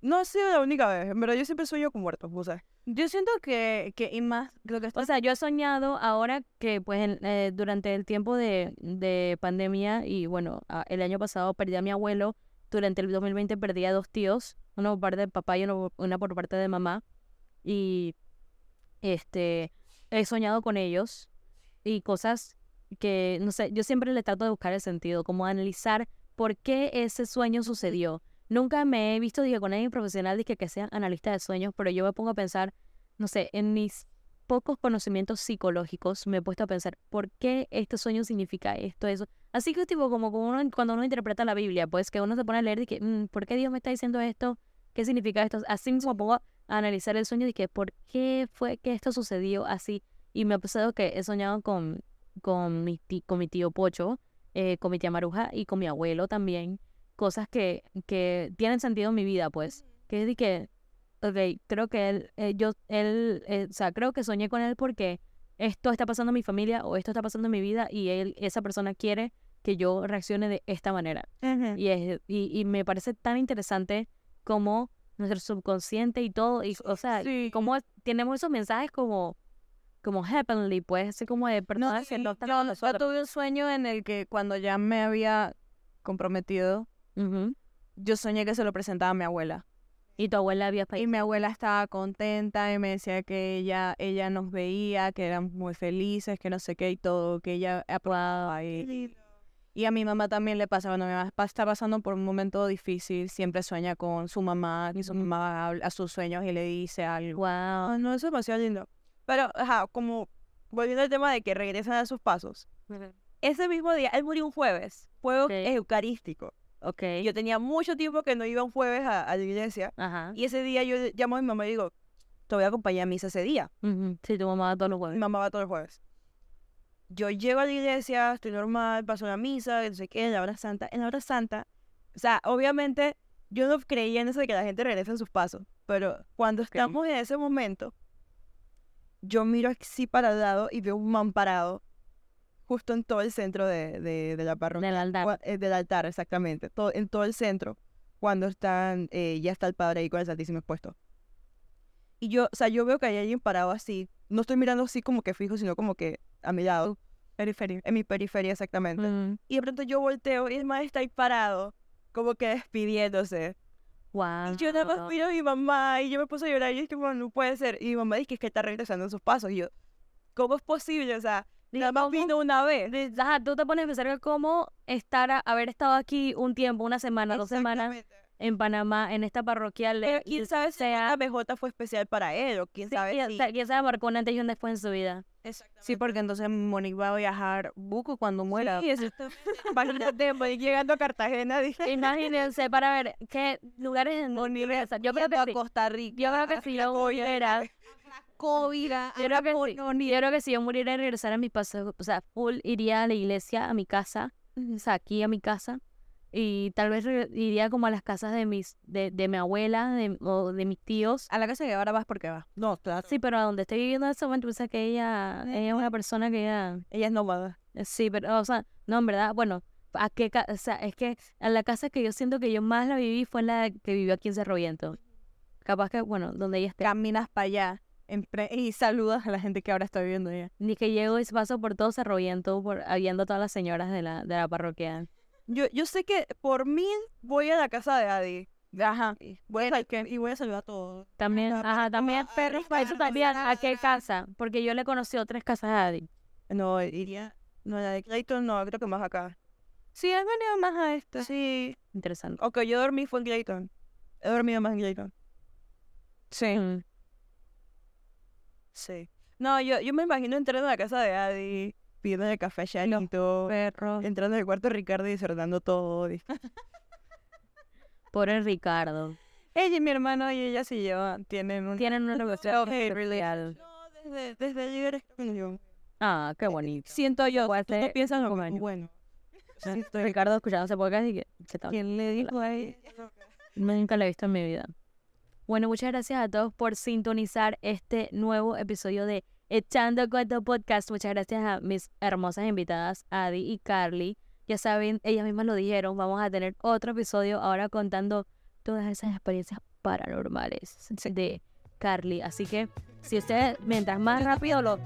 no ha sido la única vez, pero yo siempre sueño con muertos, o sea. Yo siento que, que y más, lo que O está sea, yo he soñado ahora que pues en- eh, durante el tiempo de, de pandemia y bueno, el año pasado perdí a mi abuelo, durante el 2020 perdí a dos tíos, uno por parte de papá y uno, una por parte de mamá y este he soñado con ellos y cosas que no sé, yo siempre le trato de buscar el sentido, como analizar por qué ese sueño sucedió. Nunca me he visto dije, con alguien profesional dije, que sea analista de sueños, pero yo me pongo a pensar, no sé, en mis pocos conocimientos psicológicos me he puesto a pensar por qué este sueño significa esto, eso. Así que tipo como uno, cuando uno interpreta la Biblia, pues que uno se pone a leer y que, "Mm, ¿por qué Dios me está diciendo esto? ¿Qué significa esto? Así mismo pongo a analizar el sueño y que, ¿por qué fue que esto sucedió así? Y me ha pasado que he soñado con, con, mi, ti- con mi tío Pocho, eh, con mi tía Maruja y con mi abuelo también. Cosas que, que tienen sentido en mi vida, pues. Que es de que, ok, creo que él, eh, yo, él, eh, o sea, creo que soñé con él porque esto está pasando en mi familia o esto está pasando en mi vida y él, esa persona quiere que yo reaccione de esta manera. Y, es, y, y me parece tan interesante como nuestro subconsciente y todo, y, o sea, Sí. como tenemos esos mensajes como, como heavenly, pues, así como de No, personas que no están yo, tuve un sueño en el que cuando ya me había comprometido, yo soñé que se lo presentaba a mi abuela. Y tu abuela había Y mi abuela estaba contenta y me decía que ella, ella nos veía, que éramos muy felices, que no sé qué y todo, que ella aprobaba. Y, y a mi mamá también le pasa, cuando mi mamá está pasando por un momento difícil, siempre sueña con su mamá, y su mamá habla a sus sueños y le dice algo. Wow. No, eso es demasiado lindo. Pero, ajá, como volviendo al tema de que regresan a sus pasos. Ese mismo día, él murió un jueves, jueves Ok. eucarístico. Ok. Yo tenía mucho tiempo que no iba un jueves a, a la iglesia. Ajá. Y ese día yo llamo a mi mamá y digo, te voy a acompañar a misa ese día. Ujú. Sí, tu mamá va todos los Mi jueves. mamá va todos los jueves. Yo llego a la iglesia, estoy normal, paso la misa, no sé qué, en la hora santa. En la hora santa, o sea, obviamente yo no creía en eso de que la gente regrese a sus pasos, pero cuando estamos en ese momento, yo miro así para el lado y veo un man parado justo en todo el centro de, de, de la parroquia. Del altar. Eh, del altar, exactamente. Todo, en todo el centro, cuando están, eh, ya está el padre ahí con el Santísimo expuesto. Y yo, o sea, yo veo que hay alguien parado así. No estoy mirando así como que fijo, sino como que a mi lado. Periferia. En mi periferia, exactamente. Mm. Y de pronto yo volteo y el man está ahí parado, como que despidiéndose. Guau. Y yo nada más miro a mi mamá y yo me puse a llorar y es que "Mamá, no puede ser. Y mi mamá dice que es que está regresando en sus pasos. Y yo, ¿cómo es posible? O sea, nada más vino una vez. Ajá, tú te pones a pensar que cómo estar, a- haber estado aquí un tiempo, una semana, dos semanas en Panamá, en esta parroquial. Pero quién sabe si sea, la BJ fue especial para él o quién sí, sabe si... quién sabe marcó un antes y un después en su vida. Sí, porque entonces Monique va a viajar buco cuando muera. Sí, exactamente. Imagínate, <laughs> llegando a Cartagena. dije, Imagínense para ver qué lugares en regresar. Yo creo que a sí. Costa Rica. Yo creo que si yo muriera, Covira, yo creo que sí. Yo creo que si yo muriera y regresara a mi paso, o sea, full iría a la iglesia, a mi casa, o sea, aquí a mi casa, y tal vez iría como a las casas de mis, de, de mi abuela, de, o de mis tíos. A la casa que ahora vas porque vas. No, claro. Sí, pero a donde estoy viviendo en ese momento, o sea, que ella, ella es una persona que ella, Ella es nómada. eh, sí, pero, o sea, no, en verdad, bueno, a qué, o sea, es que a la casa que yo siento que yo más la viví fue en la que vivió aquí en Cerro Viento. Capaz que, bueno, donde ella esté. Caminas para allá y saludas a la gente que ahora está viviendo allá. Ni que llego y paso por todo Cerro Viento, por, viendo a todas las señoras de la, de la parroquia. Yo, yo sé que por mí voy a la casa de Adi. Ajá. Bueno, y voy a saludar a todos. También, ajá, también, perros eso también, ¿a qué casa? Porque yo le conocí otras casas a Adi. No, iría... No, la de Clayton no, creo que más acá. Sí, has venido más a esta. Sí. Interesante. Ok, yo dormí fue en Clayton. He dormido más en Clayton. Sí. Mm. Sí. No, yo, yo me imagino entrando a la casa de Adi, pidiendo el café Chanito, Perros. entrando en el cuarto de Ricardo y desordenando todo. y- <laughs> Pobre Ricardo. Ella y mi hermano y ella se llevan, tienen un... Tienen una <laughs> relación Ok, especial. No, desde, desde ayer yo. Ah, qué bonito. Siento yo. ¿Tú no piensas lo año. Bueno. Sí, estoy Ricardo escuchando ese podcast y que, ¿qué tal? ¿Quién le dijo a ella? Nunca lo he visto en mi vida. Bueno, muchas gracias a todos por sintonizar este nuevo episodio de Echando Cuento Podcast. Muchas gracias a mis hermosas invitadas, Adi y Carly. Ya saben, ellas mismas lo dijeron, vamos a tener otro episodio ahora contando todas esas experiencias paranormales de Carly. Así que, si ustedes, mientras más rápido lo...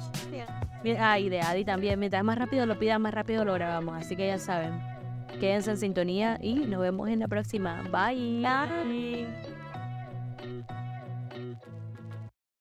Ah, y de Adi también. Mientras más rápido lo pidan, más rápido lo grabamos. Así que ya saben. Quédense en sintonía y nos vemos en la próxima. Bye.